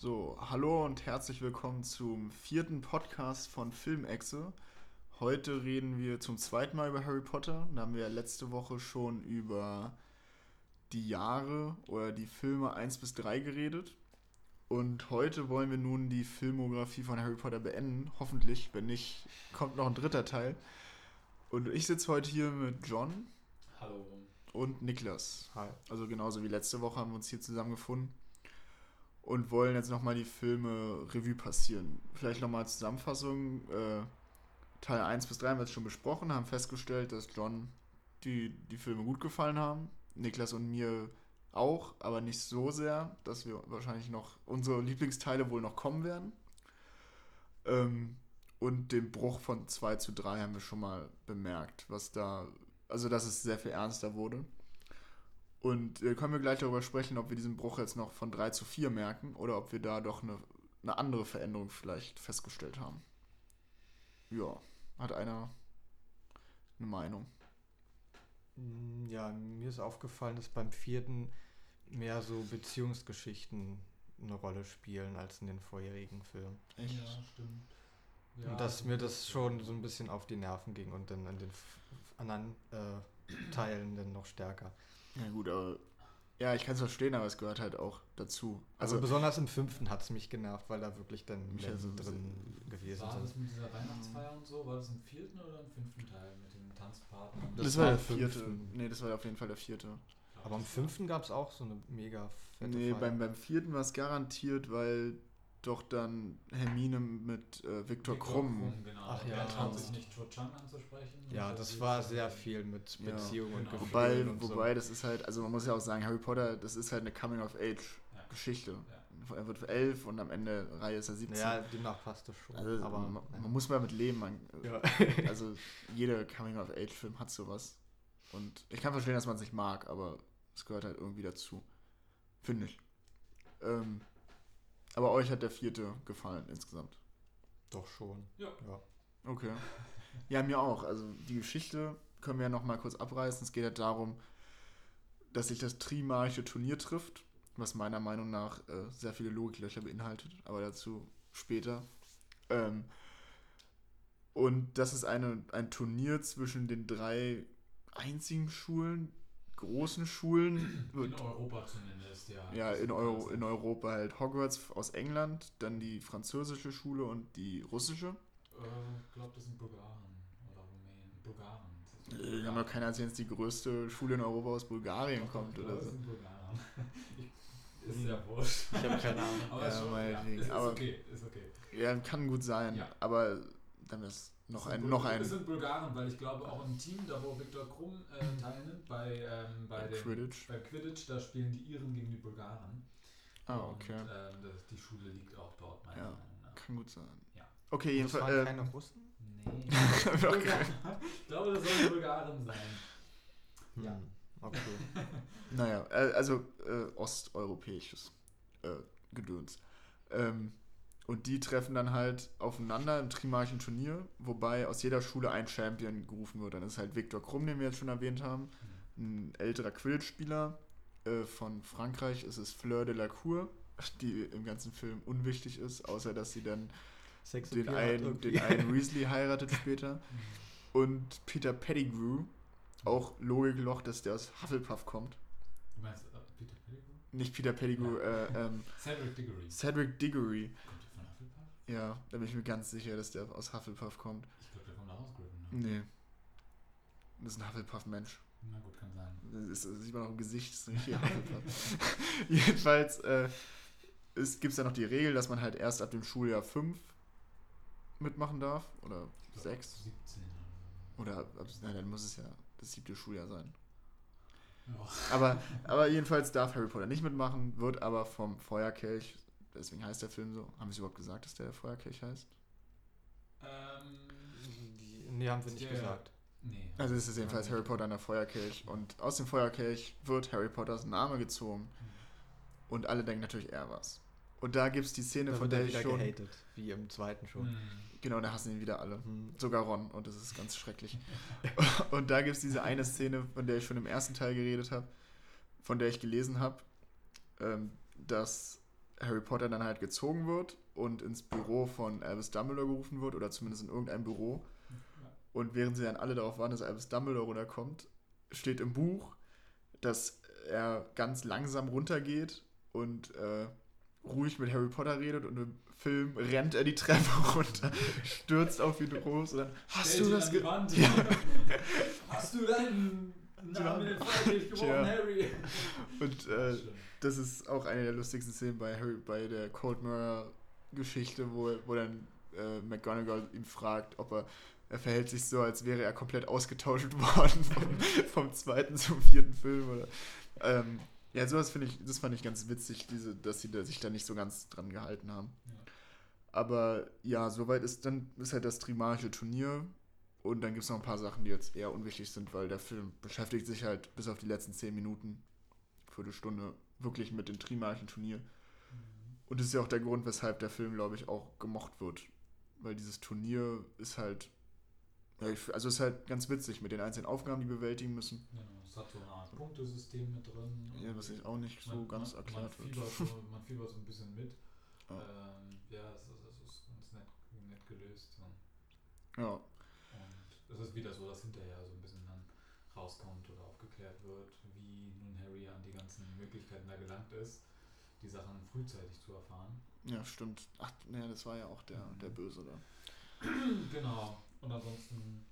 So, hallo und herzlich willkommen zum vierten Podcast von Filmexe. Heute reden wir zum zweiten Mal über Harry Potter. Da haben wir letzte Woche schon über die Jahre oder die Filme 1 bis 3 geredet. Und heute wollen wir nun die Filmografie von Harry Potter beenden. Hoffentlich, wenn nicht, kommt noch ein dritter Teil. Und ich sitze heute hier mit John. Hallo. Und Niklas. Hi. Also genauso wie letzte Woche haben wir uns hier zusammengefunden und wollen jetzt nochmal die Filme Revue passieren. Vielleicht nochmal Zusammenfassung. Äh, Teil 1 bis 3 haben wir jetzt schon besprochen, haben festgestellt, dass John die, die Filme gut gefallen haben. Niklas und mir auch, aber nicht so sehr, dass wir wahrscheinlich noch unsere Lieblingsteile wohl noch kommen werden. Ähm, und den Bruch von 2 zu 3 haben wir schon mal bemerkt, was da, also dass es sehr viel ernster wurde. Und äh, können wir gleich darüber sprechen, ob wir diesen Bruch jetzt noch von 3 zu 4 merken oder ob wir da doch eine, eine andere Veränderung vielleicht festgestellt haben. Ja, hat einer eine Meinung? Mm, Ja, mir ist aufgefallen, dass beim vierten mehr so Beziehungsgeschichten eine Rolle spielen als in den vorherigen Filmen. Echt? Ja, stimmt. Ja, und dass mir das schon so ein bisschen auf die Nerven ging und dann in den anderen äh, Teilen dann noch stärker. Ja gut, aber ja, ich kann es verstehen, aber es gehört halt auch dazu. Also, Also, besonders im fünften hat es mich genervt, weil da wirklich dann Mich Menschen also- drin gewesen War das sind. mit dieser Weihnachtsfeier und so? War das im vierten oder im fünften Teil mit den Tanzpartnern? das, das war war der vierte. fünften. Nee, das war auf jeden Fall der vierte. Aber im fünften gab es auch so eine mega fette Nee, Feier. beim, beim vierten war es garantiert, weil doch dann Hermine mit äh, Viktor Krumm. genau. Ach ja. traut sich nicht, Cho Chang anzusprechen? ja, das war sehr viel mit Ja. Beziehungen und Genau. Gefühlen Wobei, und so. wobei, das ist halt, also man muss ja auch sagen, Harry Potter, das ist halt eine Coming-of-Age-Geschichte. Er wird elf und am Ende Reihe ist er 17. Ja, demnach passt das schon. also aber man, ja. man muss mal mit leben. Man, Ja. Also jeder Coming-of-Age-Film hat sowas. Und ich kann verstehen, dass man es nicht mag, aber es gehört halt irgendwie dazu. Finde ich. Ähm, aber euch hat der vierte gefallen insgesamt. Doch schon. Ja. ja. Okay. Ja, mir auch. Also die Geschichte können wir ja noch mal kurz abreißen. Es geht halt darum, dass sich das Trimarische Turnier trifft, was meiner Meinung nach äh, sehr viele Logiklöcher beinhaltet, aber dazu später. Ähm, und das ist eine, ein Turnier zwischen den drei einzigen Schulen, großen Schulen. In Wird, Europa zumindest, ja. ja, in, Euro, in Europa halt Hogwarts aus England, dann die französische Schule und die russische. Äh, Ich glaube, das sind Bulgaren oder Rumänen. Bulgaren. Äh, haben wir keiner erzählt, dass die größte Schule in Europa aus Bulgarien Doch, kommt ich oder so. das sind Bulgaren. Ich- Ist ja wurscht. Ich habe keine Ahnung. Aber Ja, ist schon, ja, ist, ist Aber- okay, ist okay. Ja, kann gut sein, Ja. aber dann ist noch ein, sind noch ein Es sind Bulgaren, weil ich glaube auch im Team, da wo Viktor Krumm äh, teilnimmt, bei, ähm, bei, bei den, Quidditch. bei Quidditch, da spielen die Iren gegen die Bulgaren. Ah, Und, okay. ähm, das, die Schule liegt auch dort, meiner Ja. Meinung nach. Kann gut sein. Ja. Okay, Das jedenfalls. Äh, keine Russen? Nee. Ich glaube, das sollen Bulgaren sein. Hm. Ja. Okay. naja, äh, also äh, osteuropäisches äh, Gedöns. Ähm, und die treffen dann halt aufeinander im Trimarischen Turnier, wobei aus jeder Schule ein Champion gerufen wird. Dann ist halt Viktor Krumm, den wir jetzt schon erwähnt haben, ein älterer Quidditch-Spieler. Äh, von Frankreich ist es Fleur de la Cour, die im ganzen Film unwichtig ist, außer dass sie dann Sex den einen, den einen Weasley heiratet später. Und Peter Pettigrew, auch Logikloch, dass der aus Hufflepuff kommt. Du meinst äh, Peter Pettigrew? Nicht Peter Pettigrew, äh, ähm, Cedric Diggory. Cedric Diggory. Kommt der von Hufflepuff? Ja, da bin ich mir ganz sicher, dass der aus Hufflepuff kommt. Ich glaube, der kommt aus Gryffindor. Nee. Das ist ein Hufflepuff-Mensch. Na gut, kann sein. Das, ist, das sieht man auch im Gesicht, das ist ein richtiger Hufflepuff. Jedenfalls äh, gibt es ja noch die Regel, dass man halt erst ab dem Schuljahr 5 mitmachen darf. Oder Ich glaub, 6. 17 Oder, ab, nein, dann muss es ja das siebte Schuljahr sein. Aber, aber jedenfalls darf Harry Potter nicht mitmachen, wird aber vom Feuerkelch, deswegen heißt der Film so. Haben Sie überhaupt gesagt, dass der Feuerkelch heißt? Ja. Ähm, Die, nee, haben wir nicht Der- gesagt. nee. Also es ist jedenfalls Harry Potter an der Feuerkelch und aus dem Feuerkelch wird Harry Potters Name gezogen und alle denken natürlich, er war's. Und da gibt es die Szene, Da von er der ich wieder schon... gehatet, wie im zweiten schon. Hm. Genau, da hassen ihn wieder alle. Hm. Sogar Ron und das ist ganz schrecklich. und da gibt es diese eine Szene, von der ich schon im ersten Teil geredet habe, von der ich gelesen habe, ähm, dass Harry Potter dann halt gezogen wird und ins Büro von Albus Dumbledore gerufen wird oder zumindest in irgendein Büro. Und während sie dann alle darauf warten, dass Albus Dumbledore runterkommt, steht im Buch, dass er ganz langsam runtergeht und äh, ruhig mit Harry Potter redet und im Film rennt er die Treppe runter, stürzt auf ihn los und dann hast Stellt du das ge Wand. Ja. Hast du deinen Namen in den Freiwillig Ja. Harry? Und äh, das ist auch eine der lustigsten Szenen bei Harry, bei der Cold Mirror Geschichte, wo, wo dann äh, McGonagall ihn fragt, ob er er verhält sich so, als wäre er komplett ausgetauscht worden vom, vom zweiten zum vierten Film. Oder, ähm, ja, sowas finde ich, das fand ich ganz witzig, diese, dass sie da, sich da nicht so ganz dran gehalten haben. Ja. Aber ja, soweit ist dann ist halt das Trimagische Turnier und dann gibt es noch ein paar Sachen, die jetzt eher unwichtig sind, weil der Film beschäftigt sich halt bis auf die letzten zehn Minuten, Viertelstunde, wirklich mit dem Trimagischen Turnier. Und das ist ja auch der Grund, weshalb der Film, glaube ich, auch gemocht wird. Weil dieses Turnier ist halt, ja, also ist halt ganz witzig mit den einzelnen Aufgaben, die wir bewältigen müssen. Genau, es hat so eine Art Punktesystem mit drin. Ja, was ich auch nicht so Man- ganz man, erklärt man wird. so, man fiebert so ein bisschen mit. Ja. Ähm, ja, es ist, es ist ganz nett, nett gelöst. Ja, es ist wieder so, dass hinterher so ein bisschen dann rauskommt oder aufgeklärt wird, wie nun Harry an die ganzen Möglichkeiten da gelangt ist, die Sachen frühzeitig zu erfahren. ja, stimmt. Ach, naja, das war ja auch der, der Böse da. genau. Und ansonsten,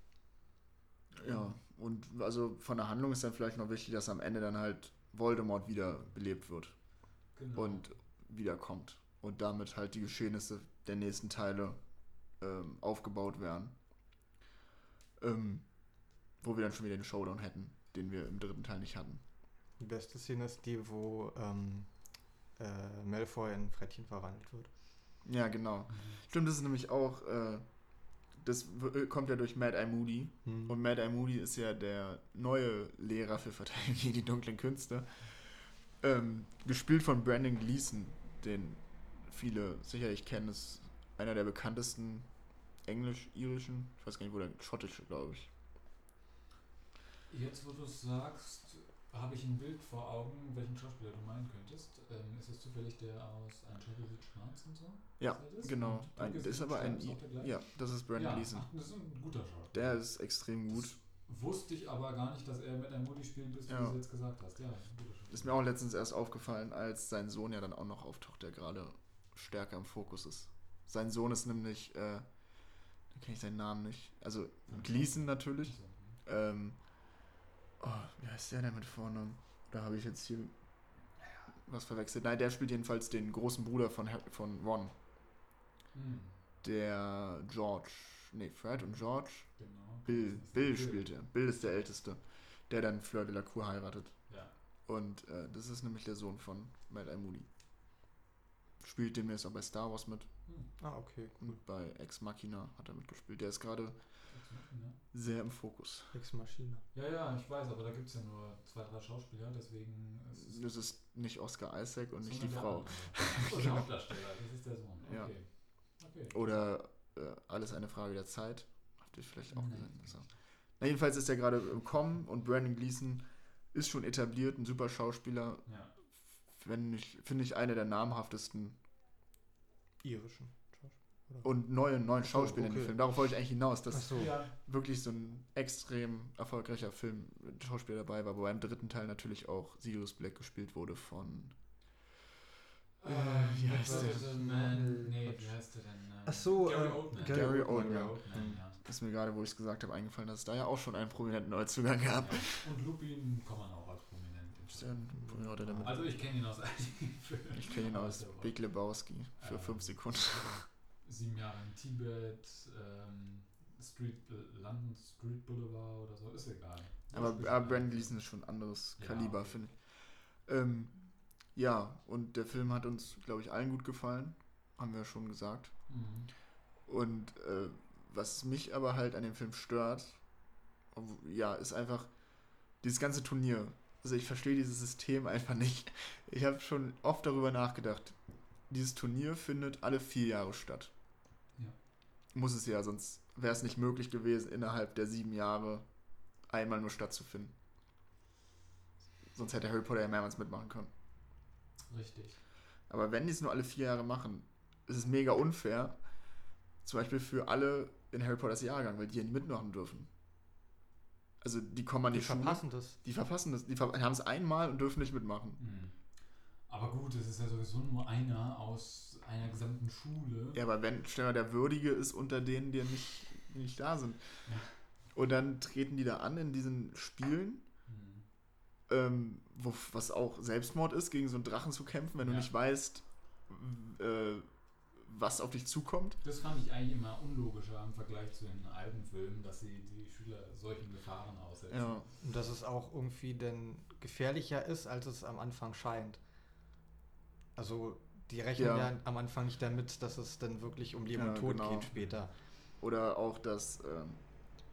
Ja, und also von der Handlung ist dann vielleicht noch wichtig, dass am Ende dann halt Voldemort wieder belebt wird genau. und wiederkommt. Und damit halt die Geschehnisse der nächsten Teile ähm, aufgebaut werden. Ähm, wo wir dann schon wieder den Showdown hätten, den wir im dritten Teil nicht hatten. Die beste Szene ist die, wo ähm, äh, Malfoy in Frettchen verwandelt wird. Ja, genau. Mhm. Stimmt, das ist nämlich auch, äh, das äh, kommt ja durch Mad Eye Moody. Hm. Und Mad Eye Moody ist ja der neue Lehrer für Verteidigung gegen die dunklen Künste. Ähm, gespielt von Brandon Gleason, den viele sicherlich kennen, ist einer der bekanntesten englisch-irischen, ich weiß gar nicht, wo der schottische, glaube ich. Jetzt, wo du es sagst, habe ich ein Bild vor Augen, welchen Schauspieler du meinen könntest. Ähm, ist es zufällig der aus Uncharted Hearts und so? Ja, Ist das? genau. Ein, das ist aber ein, ja, das ist Brandon ja, Gleason. ach, das ist ein guter Schauspieler. Der ist extrem gut. Das wusste ich aber gar nicht, dass er mit einem Moody spielt, bis Ja. du es jetzt gesagt hast. Ja, Schauspieler. Ist mir auch letztens erst aufgefallen, als sein Sohn ja dann auch noch auftaucht, der gerade stärker im Fokus ist. Sein Sohn ist nämlich, äh, kenne ich seinen Namen nicht. Also Gleason natürlich. Ähm, oh, wie heißt der denn mit Vornamen? Da habe ich jetzt hier was verwechselt. Nein, der spielt jedenfalls den großen Bruder von, von Ron. hm, Der George. Nee, Fred und George. genau. Bill. Bill Bill. spielt er. Bill ist der Älteste. Der dann Fleur de la Cour heiratet. Ja. Und äh, das ist nämlich der Sohn von Mad Eye Moody. Spielt demnächst auch bei Star Wars mit. Hm, Ah, okay. Cool. Und bei Ex Machina hat er mitgespielt. Der ist gerade sehr im Fokus. Ex Maschine. Ja, ja, ich weiß, aber da gibt es ja nur zwei, drei Schauspieler, deswegen ist es Das ist nicht Oscar Isaac und nicht die Frau. Achso, der Hauptdarsteller, das ist der Sohn. Okay. Ja. okay. Oder äh, alles eine Frage der Zeit. Habt ihr vielleicht auch Nein. gesehen? So. Na, jedenfalls ist er gerade im Kommen und Brandon Gleason ist schon etabliert, ein super Schauspieler. Ja. Wenn ich, finde ich, einer der namhaftesten Irischen. und neuen, neuen so, Schauspieler in dem okay. Film. Darauf wollte ich eigentlich hinaus, dass ja. wirklich so ein extrem erfolgreicher Film mit Schauspieler dabei war, wobei im dritten Teil natürlich auch Sirius Black gespielt wurde von. Äh, wie heißt der? Man, nee, wie heißt der denn? Ähm, Ach so, Gary äh, Oldman. Gary Gary Oldman. Gary Oldman, ja. Ist mir gerade, wo ich es gesagt habe, eingefallen, dass es da ja auch schon einen prominenten Neuzugang gab. Ja. Und Lupin kann man auch Also ich kenne ihn aus einigen Filmen. Ich kenne ihn aus ja Big Lebowski für Ähm, 5 Sekunden. Sieben Jahre in Tibet, ähm, Street, London Street Boulevard oder so, ist egal. Aber, aber Rolle. Gleason ist schon ein anderes Ja, Kaliber, okay. finde ich. Ähm, ja, und der Film hat uns, glaube ich, allen gut gefallen. Haben wir schon gesagt. Mhm. Und äh, was mich aber halt an dem Film stört, ja, ist einfach dieses ganze Turnier. Also ich verstehe dieses System einfach nicht. Ich habe schon oft darüber nachgedacht. Dieses Turnier findet alle vier Jahre statt. Ja. Muss es ja, sonst wäre es nicht möglich gewesen, innerhalb der sieben Jahre einmal nur stattzufinden. Sonst hätte Harry Potter ja mehrmals mitmachen können. Richtig. Aber wenn die es nur alle vier Jahre machen, ist es mega unfair. Zum Beispiel für alle in Harry Potters Jahrgang, weil die ja nie mitmachen dürfen. Also die kommen an die, Die Schule, verpassen das. die verpassen das, die ver haben es einmal und dürfen nicht mitmachen. Mhm. Aber gut, es ist ja sowieso nur einer aus einer gesamten Schule. Ja, aber wenn, stell mal, der Würdige ist unter denen, die nicht, die nicht da sind. Ja. Und dann treten die da an in diesen Spielen, Mhm. ähm, wo, was auch Selbstmord ist, gegen so einen Drachen zu kämpfen, wenn du Ja. nicht weißt, äh, was auf dich zukommt. Das fand ich eigentlich immer unlogischer im Vergleich zu den alten Filmen, dass sie die Schüler solchen Gefahren aussetzen. Ja. Und dass es auch irgendwie denn gefährlicher ist, als es am Anfang scheint. Also die rechnen Ja. ja, am Anfang nicht damit, dass es dann wirklich um Leben Ja, und Tod genau. geht später. Oder auch das, ähm,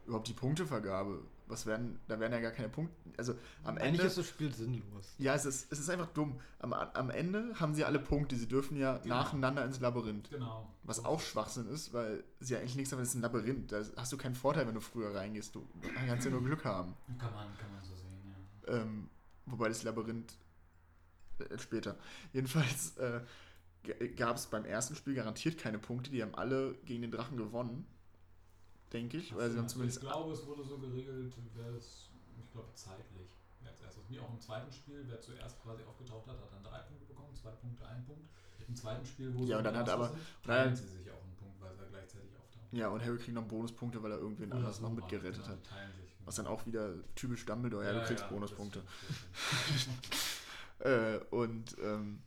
überhaupt die Punktevergabe. Was werden, da werden ja gar keine Punkte. Also am Eigentlich Ende. ist das Spiel sinnlos. Ja, es ist, es ist einfach dumm. Am, am Ende haben sie alle Punkte. Sie dürfen ja Genau. nacheinander ins Labyrinth. Genau. Was auch. Schwachsinn ist, weil sie ja eigentlich nichts haben, es ist ein Labyrinth. Da hast du keinen Vorteil, wenn du früher reingehst. Du kannst ja nur Glück haben. Kann man, kann man so sehen, ja. Ähm, wobei das Labyrinth äh, später. Jedenfalls äh, gab es beim ersten Spiel garantiert keine Punkte. Die haben alle gegen den Drachen gewonnen. Denke ich. Weil sie haben Also zumindest. ich glaube, es wurde so geregelt, wer es, ich glaube, zeitlich. Wer als erstes, wie auch im zweiten Spiel, wer zuerst quasi aufgetaucht hat, hat dann drei Punkte bekommen, zwei Punkte, ein Punkt. Im zweiten Spiel, wo Ja, und dann hat aber- sind, teilen sie sich auch einen Punkt, weil sie gleichzeitig auftauchen. Ja, und Harry kriegt noch Bonuspunkte, weil er irgendwen Oder anders so noch mitgerettet genau, hat. sich, Was genau. dann auch wieder typisch Dumbledore. Ja, du kriegst Bonuspunkte. das stimmt. Äh, und, ähm,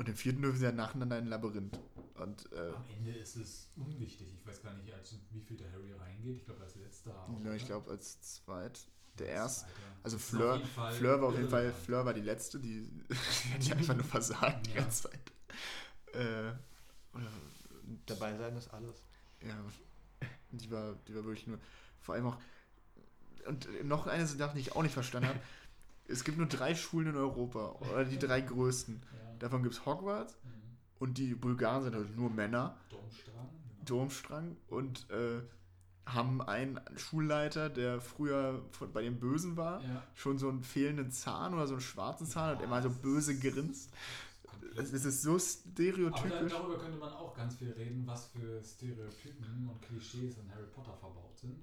und im vierten dürfen sie ja nacheinander in ein Labyrinth. Und äh, Am Ende ist es unwichtig. Ich weiß gar nicht, als, wie viel der Harry reingeht. Ich glaube, als letzter. auch, ja, ich glaube als zweit. Der Als erste. Zweiter. Also Fleur, Fleur war auf jeden Fall. Fleur war die letzte, die, die hat die einfach nur versagt die Ja. ganze Zeit. Äh, oder, Dabei sein ist alles. ja, die war, die war wirklich nur, vor allem auch, und noch eine Sache, die ich auch nicht verstanden habe, es gibt nur drei Schulen in Europa, oder die drei größten. Ja. Davon gibt es Hogwarts Mhm. und die Bulgaren sind halt nur Männer, Domstrang. genau. Domstrang, und äh, haben einen Schulleiter, der früher von, bei den Bösen war, Ja. schon so einen fehlenden Zahn oder so einen schwarzen Zahn und immer so böse grinst. Es ist so Aber stereotypisch. darüber könnte man auch ganz viel reden, was für Stereotypen und Klischees in Harry Potter verbaut sind.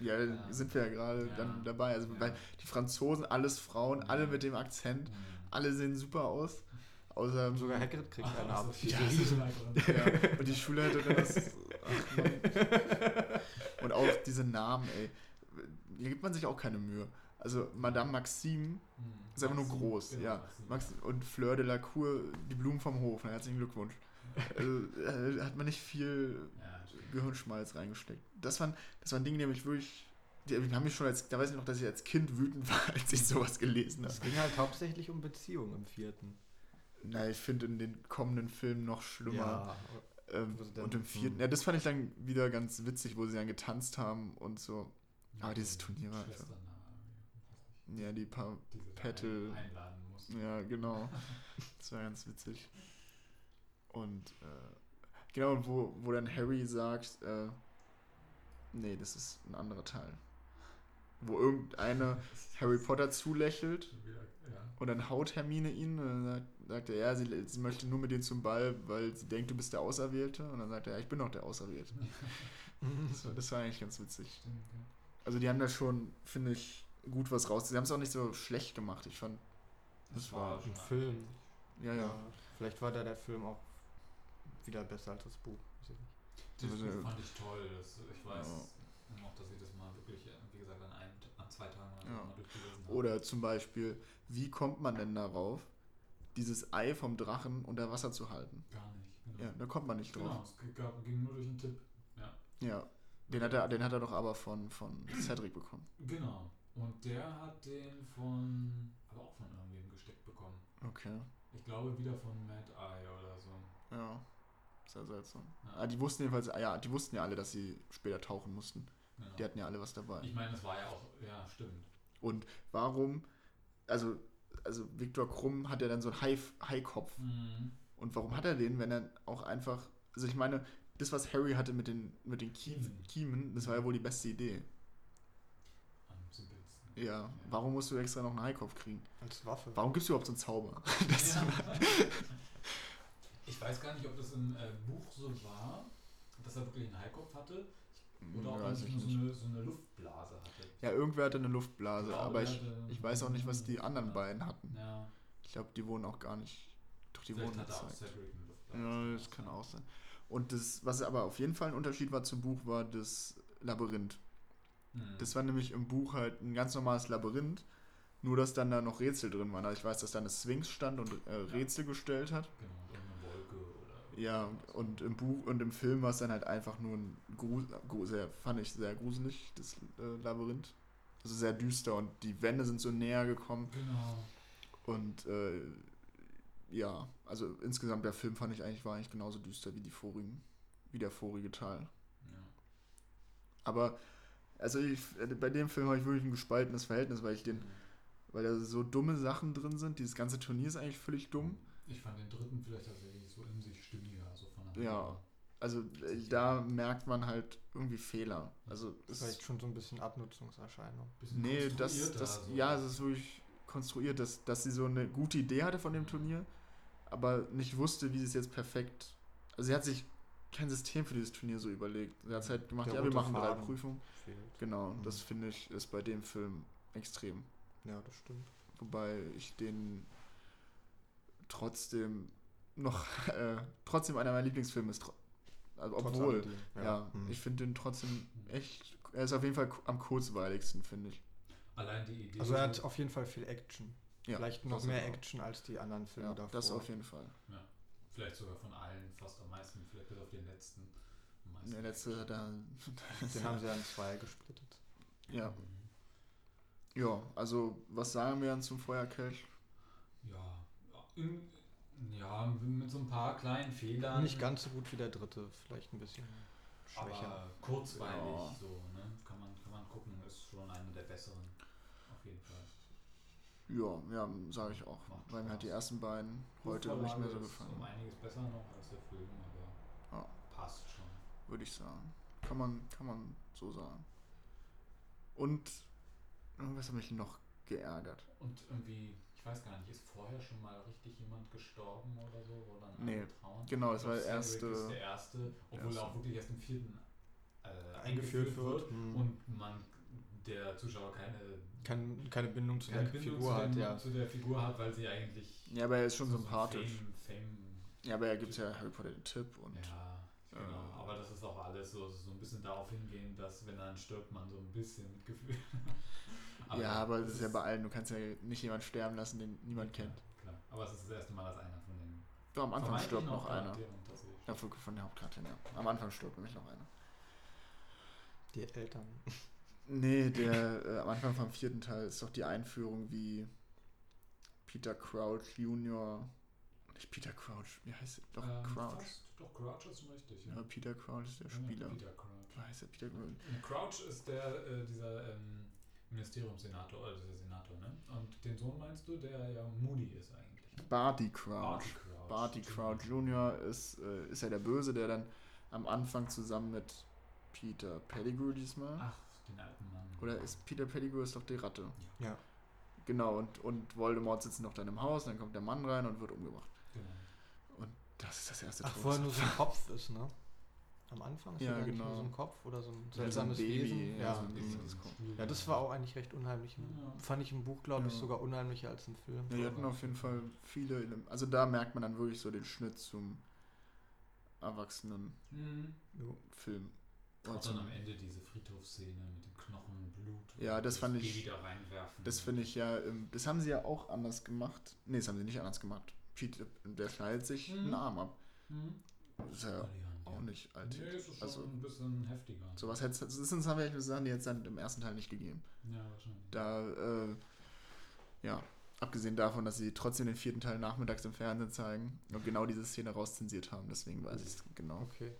Ja, Ja. sind wir ja gerade Ja. dann dabei. Also Ja. die Franzosen, alles Frauen, alle Ja. mit dem Akzent, Mhm. alle sehen super aus. Außer Sogar Hagrid kriegt einen Also ab. die Ja, ja, und die Schulleiterin ist. Ach Mann. Und auch diese Namen, ey. Hier gibt man sich auch keine Mühe. Also Madame Maxime Mhm. ist einfach nur groß, genau, ja. Maxim. Max und Fleur de la Cour, die Blumen vom Hof. Na, herzlichen Glückwunsch. Also, äh, hat man nicht viel Ja, Gehirnschmalz reingesteckt. Das waren, das waren Dinge, die mich wirklich. Die haben mich schon als. Da weiß ich noch, dass ich als Kind wütend war, als ich sowas gelesen habe. Es ging halt hauptsächlich um Beziehungen im vierten. Na, ich finde in den kommenden Filmen noch schlimmer. Ja, ähm, und im vierten. hm. Ja, das fand ich dann wieder ganz witzig, wo sie dann getanzt haben und so. Aber dieses Turnier war einfach- Ja, die paar. ein- einladen muss. Ja, genau. Das war ganz witzig. Und äh, genau, und wo, wo dann Harry sagt, äh, nee, das ist ein anderer Teil. Wo irgendeine Harry Potter zulächelt ja. und dann haut Hermine ihn und dann sagt, sagt er, ja, sie, sie möchte nur mit dir zum Ball, weil sie denkt, du bist der Auserwählte. Und dann sagt er, ja, ich bin doch der Auserwählte. Das war, das war eigentlich ganz witzig. Stimmt, ja. Also die haben da schon, finde ich, gut was raus. Sie haben es auch nicht so schlecht gemacht. Ich fand, das war, schon Ein Film. ja, ja. Vielleicht war da der Film auch wieder besser als das Buch. Das Also, Buch fand ich toll. Das, ich weiß Ja. auch, dass ich das mal wirklich, äh, wie gesagt, an, einem, an zwei Tagen Ja. mal durchgelesen habe. Oder zum Beispiel, wie kommt man denn darauf, dieses Ei vom Drachen unter Wasser zu halten? Gar nicht. Genau. Ja, da kommt man nicht Genau, drauf. es g- gab, ging nur durch einen Tipp. Ja. Ja. Den hat er, den hat er doch aber von, von Cedric bekommen. Genau. Und der hat den von, aber auch von irgendwem gesteckt bekommen. Okay. Ich glaube wieder von Mad Eye oder so. Ja. Sehr seltsam. Ja. Ah, die wussten jedenfalls, ah, ja, die wussten ja alle, dass sie später tauchen mussten. Genau. Die hatten ja alle was dabei. Ich meine, das war ja auch, ja, stimmt. Und warum, also, also Viktor Krumm hat ja dann so einen Hai- Haikopf. Mhm. Und warum hat er den, wenn er auch einfach, also ich meine, das, was Harry hatte mit den, mit den Kie- Kiemen. Kiemen, das war ja wohl die beste Idee. Am simpelsten. Ja, warum musst du extra noch einen Haikopf kriegen? Als Waffe. Warum gibst du überhaupt so einen Zauber? Ja. Ich weiß gar nicht, ob das im äh, Buch so war, dass er wirklich einen Heilkopf hatte oder ob Weiß nicht ich nur so eine, so eine Luftblase hatte. Ja, irgendwer hatte eine Luftblase, Ja, aber ich, ich weiß auch nicht, was die anderen Ja. beiden hatten. Ja, Ich glaube, die wurden auch gar nicht. Doch, die vielleicht wurden gezeigt. Ja, das kann auch sein. Und das, was aber auf jeden Fall ein Unterschied war zum Buch, war das Labyrinth. Hm. Das war nämlich im Buch halt ein ganz normales Labyrinth, nur dass dann da noch Rätsel drin waren. Also ich weiß, dass da eine Sphinx stand und äh, Rätsel gestellt hat. Genau. Ja, und im Buch und im Film war es dann halt einfach nur ein sehr, fand ich sehr gruselig, das äh, Labyrinth. Also sehr düster und die Wände sind so näher gekommen. Genau. Und äh, ja, also insgesamt der Film fand ich eigentlich, war eigentlich genauso düster wie die vorigen, wie der vorige Teil. Ja. Aber also ich, bei dem Film habe ich wirklich ein gespaltenes Verhältnis, weil ich den, weil da so dumme Sachen drin sind. Dieses ganze Turnier ist eigentlich völlig dumm. Ich fand den dritten vielleicht tatsächlich so in sich stimmiger, so von der Ja. Also äh, da merkt man halt irgendwie Fehler. Also Vielleicht schon so ein bisschen Abnutzungserscheinung. Bisschen Nee, das, das so. ja, es ist wirklich konstruiert, dass, dass sie so eine gute Idee hatte von dem Turnier, aber nicht wusste, wie sie es jetzt perfekt. Also sie hat sich kein System für dieses Turnier so überlegt. Sie hat es halt gemacht, Der ja, wir machen drei Faden. Prüfungen. Fehlt. Genau, Mhm. das finde ich ist bei dem Film extrem. Ja, das stimmt. Wobei ich den trotzdem noch, äh, trotzdem einer meiner Lieblingsfilme ist. Also, obwohl, alledem, ja, Hm. ich finde den trotzdem echt, er ist auf jeden Fall am kurzweiligsten, finde ich. Allein die Idee. Also er hat auf jeden Fall viel Action. Ja, Vielleicht noch mehr auch. Action als die anderen Filme Ja, davor. das auf jeden Fall. ja, vielleicht sogar von allen fast am meisten, vielleicht bis auf den letzten. Der letzte, da, Den haben sie ja in zwei gesplittet. ja, Mhm. ja, also was sagen wir dann zum Feuerkelch? Ja, ja, mit so ein paar kleinen Fehlern. Nicht ganz so gut wie der dritte, vielleicht ein bisschen schwächer. Aber kurzweilig Ja. so, ne? Kann man, kann man gucken, ist schon einer der besseren. Auf jeden Fall. Ja, ja, sage ich auch. Macht Weil mir halt die ersten beiden heute nicht mehr so Buchvorlage ist gefallen. Um einiges besser noch als der Film, aber Ja. passt schon. würde ich sagen. Kann man, kann man so sagen. Und irgendwas hat mich noch geärgert. Und irgendwie, weiß gar nicht, ist vorher schon mal richtig jemand gestorben oder so? Wo dann Nee, genau, das war der erste- ist der erste, obwohl erste. er auch wirklich erst im vierten äh, Eingeführt wird. wird Hm. und man der Zuschauer keine, Kein, keine Bindung zu keine der Bindung Figur zu, hat, ja. zu der Figur hat, weil sie eigentlich Ja, aber er ist schon so sympathisch. Fame, Fame Ja, aber er gibt ja Harry Potter den Tipp und. Ja, genau. Äh, Aber das ist auch alles so, so ein bisschen darauf hingehend, dass wenn er dann stirbt, man so ein bisschen Mitgefühl. Ja, aber das ist ja bei allen. Du kannst ja nicht jemanden sterben lassen, den niemand ja, kennt. Klar. Aber es ist das erste Mal, dass einer von den Doch, am Anfang stirbt vermeintlichen noch einer. Ja, von der Hauptcharakterin, ja. Am Anfang stirbt nämlich noch einer. Die Eltern. Nee, der äh, am Anfang vom vierten Teil ist doch die Einführung, wie Peter Crouch Jr. Nicht Peter Crouch, wie heißt er? Doch, Ähm, Crouch. Fast, doch, Crouch ist richtig. Ja, Ja. Peter Crouch ist der Ja, Spieler. Peter Crouch. Wie heißt der Peter Crouch? Crouch ist der, äh, dieser ähm, Ministeriumssenator, oder dieser Senator, ne? Und den Sohn meinst du, der ja Moody ist eigentlich. Barty Crouch. Barty Crouch. Barty Crouch Jr. ist, äh, ist ja der Böse, der dann am Anfang zusammen mit Peter Pettigrew diesmal. Ach, den alten Mann. Oder ist Peter Pettigrew ist doch die Ratte. Ja. Genau, und, und Voldemort sitzt noch dann im Haus, dann kommt der Mann rein und wird umgebracht. Genau. Das ist das erste Ach, Tod. wo er nur so ein Kopf ist, ne? Am Anfang ist Ja, er genau. nur so ein Kopf oder so ein Ja, so ein seltsames Baby, Wesen. ja, Ja, so ein mhm. Baby. Ja, das war auch eigentlich recht unheimlich. Ja. Fand ich im Buch, glaube ich, Ja. sogar unheimlicher als im Film. Ja, die hatten auf jeden Fall viele, Ele- also da merkt man dann wirklich so den Schnitt zum erwachsenen Mhm. Film. Und dann zum- am Ende diese Friedhofsszene mit den Knochen, Blut. Ja, und das fand ich- da reinwerfen. Das finde ich ja, ähm, das haben sie ja auch anders gemacht. Nee, das haben sie nicht anders gemacht. Peter, der schneidet sich Mhm. einen Arm ab. Mhm. Das ist ja Ja, auch nicht alt. Nee, es ist schon Also, ein bisschen heftiger. sowas hätte es, das sind haben wir Sachen, die jetzt dann im ersten Teil nicht gegeben. Ja, wahrscheinlich. Da, äh, ja, abgesehen davon, dass sie trotzdem den vierten Teil nachmittags im Fernsehen zeigen und genau diese Szene rauszensiert haben, deswegen weiß ich es genau. Okay.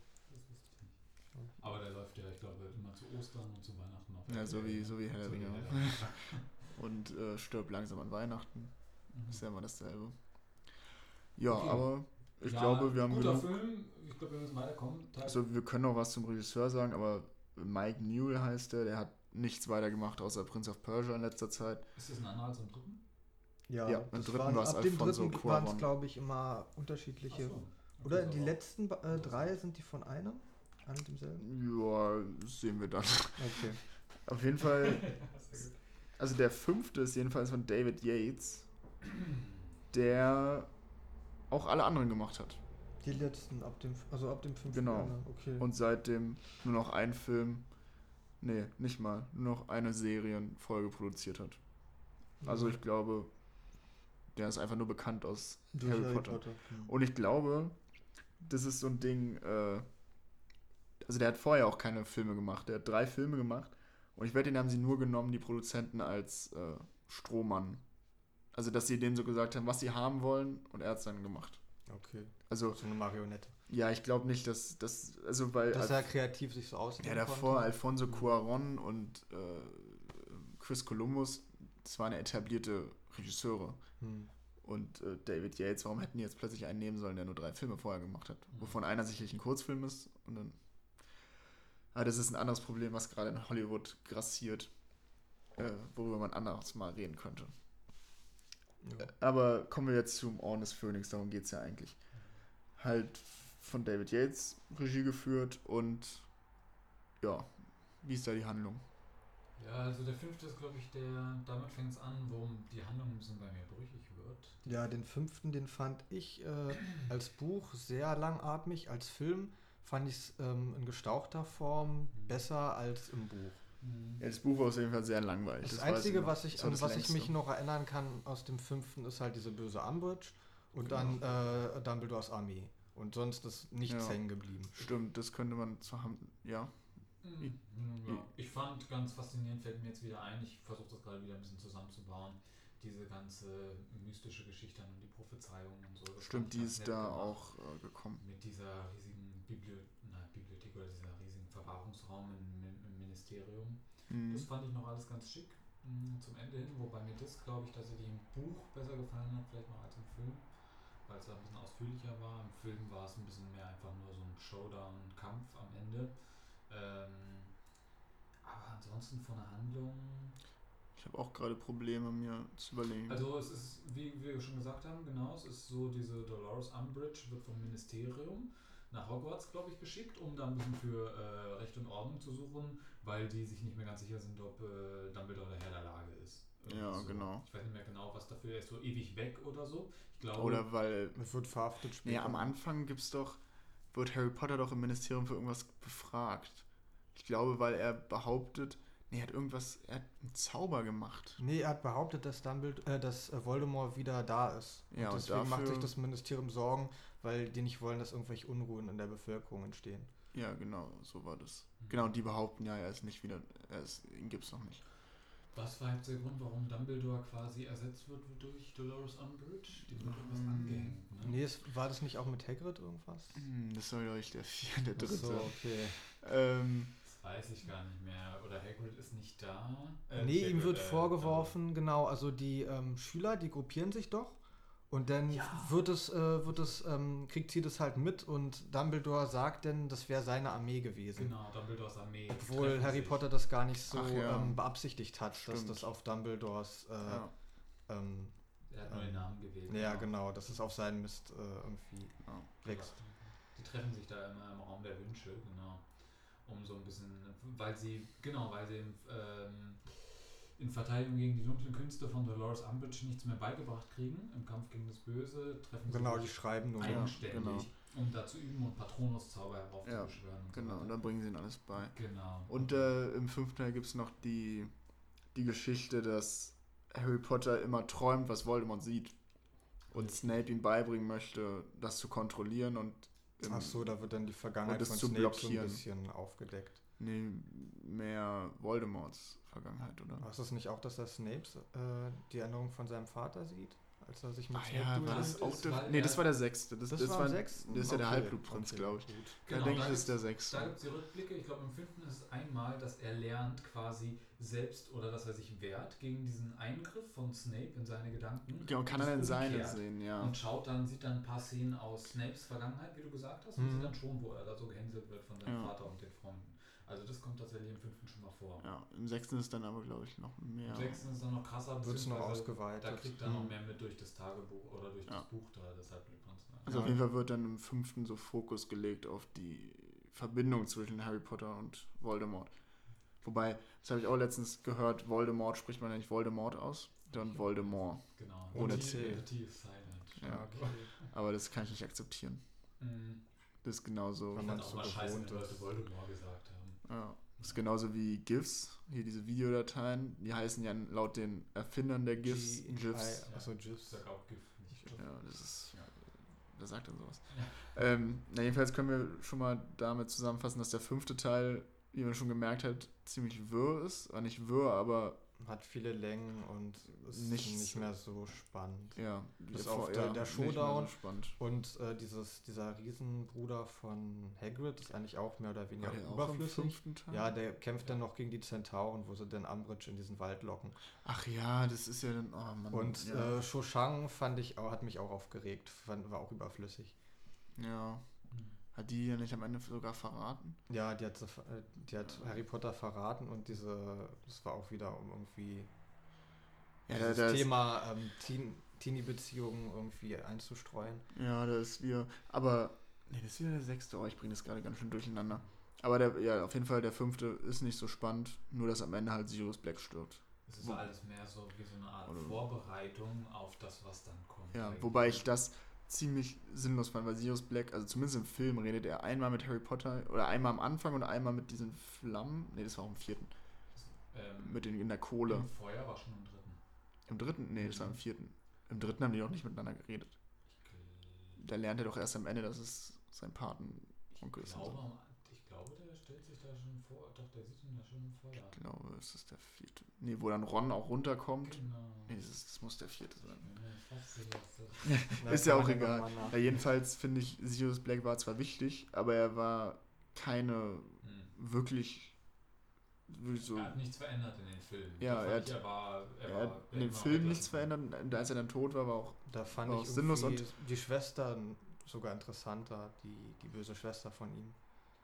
Aber der läuft ja, ich glaube, immer zu Ostern und zu Weihnachten auf Ja, so wie, so wie Herr der So wie. Herr der Ringe. Und äh, stirbt langsam an Weihnachten. Mhm. Ist ja immer dasselbe. Ja, Okay. aber ich Ja, glaube, wir haben guter genug. Film. Ich glaube, wir müssen weiterkommen. Teil- Also wir können noch was zum Regisseur sagen, aber Mike Newell heißt der, der hat nichts weiter gemacht außer Prince of Persia in letzter Zeit. ist das ein anderer als im dritten? Ja, Ja, im dritten waren, war's ab dem Alfonso dritten waren es, glaube ich, immer unterschiedliche so. Oder Das die letzten äh, drei sind die von einem? An demselben? Ja, das sehen wir dann. Okay. Auf jeden Fall, also der fünfte ist jedenfalls von David Yates, der auch alle anderen gemacht hat. Die letzten ab dem, also ab dem fünften. Genau. Jahr, Okay. Und seitdem nur noch ein Film, nee, nicht mal, nur noch eine Serienfolge produziert hat. Also ich glaube, der ist einfach nur bekannt aus Durch Harry, Potter. Hm. Und ich glaube, das ist so ein Ding, äh, also der hat vorher auch keine Filme gemacht. Der hat drei Filme gemacht. Und ich wette, den haben sie nur genommen, die Produzenten, als äh, Strohmann. Also, dass sie denen so gesagt haben, was sie haben wollen, und er hat es dann gemacht. Okay. Also, So eine Marionette. ja, ich glaube nicht, dass das, also, weil. Dass er kreativ sich so ausleben ja, davor konnte. Alfonso. Cuaron und äh, Chris Columbus, das waren etablierte Regisseure. Hm. Und äh, David Yates, warum hätten die jetzt plötzlich einen nehmen sollen, der nur drei Filme vorher gemacht hat? Mhm. Wovon einer sicherlich ein Kurzfilm ist und dann. Ah, das ist ein anderes Problem, was gerade in Hollywood grassiert, äh, worüber man anders mal reden könnte. Ja. Aber kommen wir jetzt zum Orden des Phönix, darum geht es ja eigentlich. Halt von David Yates Regie geführt und ja, wie ist da die Handlung? Ja, also der fünfte ist, glaube ich, der, damit fängt es an, worum die Handlung ein bisschen bei mir brüchig wird. Ja, den fünften, den fand ich äh, als Buch sehr langatmig. Als Film fand ich es ähm, in gestauchter Form besser als im Buch. Mhm. Ja, das Buch war auf jeden Fall sehr langweilig. Das, das Einzige, noch. was ich, an das was ich mich noch erinnern kann aus dem fünften, ist halt diese böse Umbridge und Genau. dann äh, Dumbledores Armee. Und sonst ist nichts Ja. hängen geblieben. Stimmt, das könnte man zwar haben, ja. Mhm. Ja. Ich fand ganz faszinierend, fällt mir jetzt wieder ein, ich versuche das gerade wieder ein bisschen zusammenzubauen, diese ganze mystische Geschichte und die Prophezeiung und so. das Stimmt, ich die ist da gemacht. auch äh, gekommen. Mit dieser riesigen Bibli na, Bibliothek oder dieser riesigen Verwahrungsraum im, im, im Ministerium. Mhm. Das fand ich noch alles ganz schick mh, zum Ende hin, wobei mir das, glaube ich, tatsächlich im Buch besser gefallen hat, vielleicht noch als im Film, weil es da ein bisschen ausführlicher war. Im Film war es ein bisschen mehr einfach nur so ein Showdown-Kampf am Ende. Ähm, aber ansonsten von der Handlung. Ich habe auch gerade Probleme, mir zu überlegen. Also es ist, wie wir schon gesagt haben, genau, es ist so, diese Dolores Umbridge wird vom Ministerium nach Hogwarts, glaube ich, geschickt, um da ein bisschen für äh, Recht und Ordnung zu suchen, weil die sich nicht mehr ganz sicher sind, ob äh, Dumbledore der Herr der Lage ist. Irgendwie Ja, genau. Ich weiß nicht mehr genau, was dafür er ist, so ewig weg oder so. Ich glaube, Oder weil, Es wird verhaftet später. nee, am Anfang gibt's doch, wird Harry Potter doch im Ministerium für irgendwas befragt. Ich glaube, weil er behauptet, nee, er hat irgendwas, er hat einen Zauber gemacht. Nee, er hat behauptet, dass, Dumbledore, äh, dass äh, Voldemort wieder da ist. Ja, und und deswegen macht sich das Ministerium Sorgen, weil die nicht wollen, dass irgendwelche Unruhen in der Bevölkerung entstehen. Ja, genau, so war das. Mhm. Genau, die behaupten ja, er ist nicht wieder, er ist, ihn gibt's noch nicht. was war jetzt der Grund, warum Dumbledore quasi ersetzt wird durch Dolores Umbridge? Die wird irgendwas Ähm, angehängt, ne? Nee, es, war das nicht auch mit Hagrid irgendwas? Hm, das soll ja euch der vier, der Ach dritte. so, okay. Ähm, Das weiß ich gar nicht mehr. Oder Hagrid ist nicht da. Äh, nee, nicht ihm wird Hagrid, äh, vorgeworfen, genau, also die ähm, Schüler, die gruppieren sich doch. Und dann Ja. wird es, äh, wird es, ähm, kriegt sie das halt mit und Dumbledore sagt dann, das wäre seine Armee gewesen. Genau, Dumbledores Armee. Obwohl Harry sich. Potter das gar nicht so Ach ja. ähm, beabsichtigt hat, dass Stimmt. das auf Dumbledores äh, ja, ähm, Er hat nur den Namen gewählt. ja genau, dass es auf seinen Mist äh, irgendwie ja. wächst. Die treffen sich da immer im Raum der Wünsche, genau. Um so ein bisschen, weil sie, genau, weil sie im, ähm, in Verteidigung gegen die dunklen Künste von Dolores Umbridge nichts mehr beigebracht kriegen, im Kampf gegen das Böse, treffen Genau, sie die sich schreiben nur. Ja, eigenständig, genau. um da zu üben und Patronuszauber heraufzubeschwören. und so Genau, und dann bringen sie ihnen alles bei. Genau. Und äh, im fünften Teil gibt es noch die, die Geschichte, dass Harry Potter immer träumt, was Voldemort sieht. Und Richtig. Snape ihm beibringen möchte, das zu kontrollieren und im- Ach so, da wird dann die Vergangenheit von zu Snape so ein blockieren. bisschen aufgedeckt. nee, mehr Voldemorts Vergangenheit, oder? War es das nicht auch, dass er Snapes äh, die Erinnerung von seinem Vater sieht? Als er sich mit Ach Snape ja, war duelliert? das auch der, Nee, das war der sechste. Das, das, war war, sechsten? das ist ja der Okay, Halbblutprinz, okay, glaube ich. gut. Genau, da denke ich, ist der sechste. Da gibt es die Rückblicke. Ich glaube, im fünften ist es einmal, dass er lernt quasi selbst oder dass er sich wehrt gegen diesen Eingriff von Snape in seine Gedanken. Genau, kann Und er denn das seine sehen, ja. Und schaut dann, sieht dann ein paar Szenen aus Snapes Vergangenheit, wie du gesagt hast, und Mhm. sieht dann schon, wo er da so gehänselt wird von seinem Ja. Vater und den Freunden. Also das kommt tatsächlich im fünften schon mal vor. Ja, im sechsten ist dann aber, glaube ich, noch mehr. Im sechsten ist dann noch krasser, Wird es noch ausgeweitet. Da kriegt er noch Mhm. mehr mit durch das Tagebuch oder durch Ja. das Buch da, deshalb übrigens. Ne? Also Ja. auf jeden Fall wird dann im fünften so Fokus gelegt auf die Verbindung zwischen Harry Potter und Voldemort. Wobei, das habe ich auch letztens gehört, Voldemort spricht man ja nicht Voldemort aus, sondern Voldemort. Genau. Ohne C. The T ist silent. Ja. okay. Aber das kann ich nicht akzeptieren. Mhm. Das ist genauso. Wenn Ich man fand auch so mal scheiße, wenn gewohnt Leute ist. Voldemort gesagt haben. Ja. Das ist genauso wie GIFs, hier diese Videodateien, die heißen ja laut den Erfindern der GIFs G- GIFs. Achso, Ich GIFs. sag auch Gift, nicht. Ja, das ist. Ja. Wer sagt denn sowas? Ja. Ähm, na, jedenfalls können wir schon mal damit zusammenfassen, dass der fünfte Teil, wie man schon gemerkt hat, ziemlich wirr ist. War nicht wirr, aber Hat viele Längen und ist Nichts- nicht mehr so spannend. ja. Bis vor- auf der- der nicht Showdown. So. Und äh, dieses, dieser Riesenbruder von Hagrid ist eigentlich auch mehr oder weniger War überflüssig. Ja, der kämpft dann noch gegen die Zentauren, wo sie den Umbridge in diesen Wald locken. Ach ja, das ist ja dann. Oh Mann. Und ja. äh, Shoshang fand ich auch, hat mich auch aufgeregt, fand, war auch überflüssig. ja. Hat die ja nicht am Ende sogar verraten? Ja, die hat, äh, die hat Harry Potter verraten und diese, das war auch wieder um irgendwie Ja, da, dieses da ist, Thema ähm, Teen, Teenie-Beziehungen irgendwie einzustreuen. ja, da ist wir. Aber. Nee, das ist wieder der sechste. Oh, ich bringe das gerade ganz schön durcheinander. Aber der, ja, auf jeden Fall der fünfte ist nicht so spannend, nur dass am Ende halt Sirius Black stirbt. Es ist alles mehr so wie so eine Art Oder- Vorbereitung auf das, was dann kommt. Ja, eigentlich. wobei ich das ziemlich sinnlos fand, weil Sirius Black, also zumindest im Film, redet er einmal mit Harry Potter oder einmal am Anfang und einmal mit diesen Flammen. Nee, das war auch im vierten. Ähm, Mit den in der Kohle. Im Feuer war schon im dritten. Im dritten? Nee, das war im vierten. Im dritten haben die auch nicht miteinander geredet. Da lernt er doch erst am Ende, dass es sein Patenonkel ist. glaube, ich glaube, der stellt sich da schon vor. Doch, der sieht Feuer. Ich glaube, es ist der vierte. Nee, wo dann Ron auch runterkommt. Genau. Nee, das, ist, das muss der vierte sein. Ist ja auch egal. Ja, jedenfalls finde ich, Sirius Black war zwar wichtig, aber er war keine Hm. wirklich, so. Er hat nichts verändert in den Filmen. Ja, er ich, er war, er Er war hat in den immer Film etwas- nichts verändert. und Als er dann tot war, war auch. Da fand War ich auch sinnlos irgendwie die Schwester sogar interessanter, die, die böse Schwester von ihm.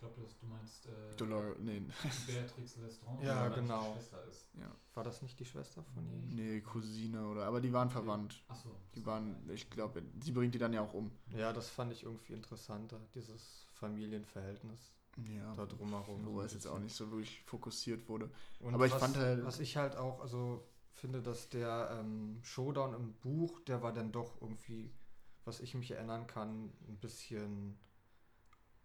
Ich glaube, dass du meinst äh, Dolor, nee, Beatrix Lestrange, Ja, die genau. Schwester ist. ja. War das nicht die Schwester von ihm? Nee, Cousine oder. Aber die waren verwandt. Achso. Die waren, ich glaube, sie bringt die dann ja auch um. Ja, das fand ich irgendwie interessanter, dieses Familienverhältnis Ja. da drumherum. Wo es jetzt auch nicht so wirklich fokussiert wurde. Und Aber ich was, fand halt- Was ich halt auch, also finde, dass der ähm, Showdown im Buch, der war dann doch irgendwie, was ich mich erinnern kann, ein bisschen,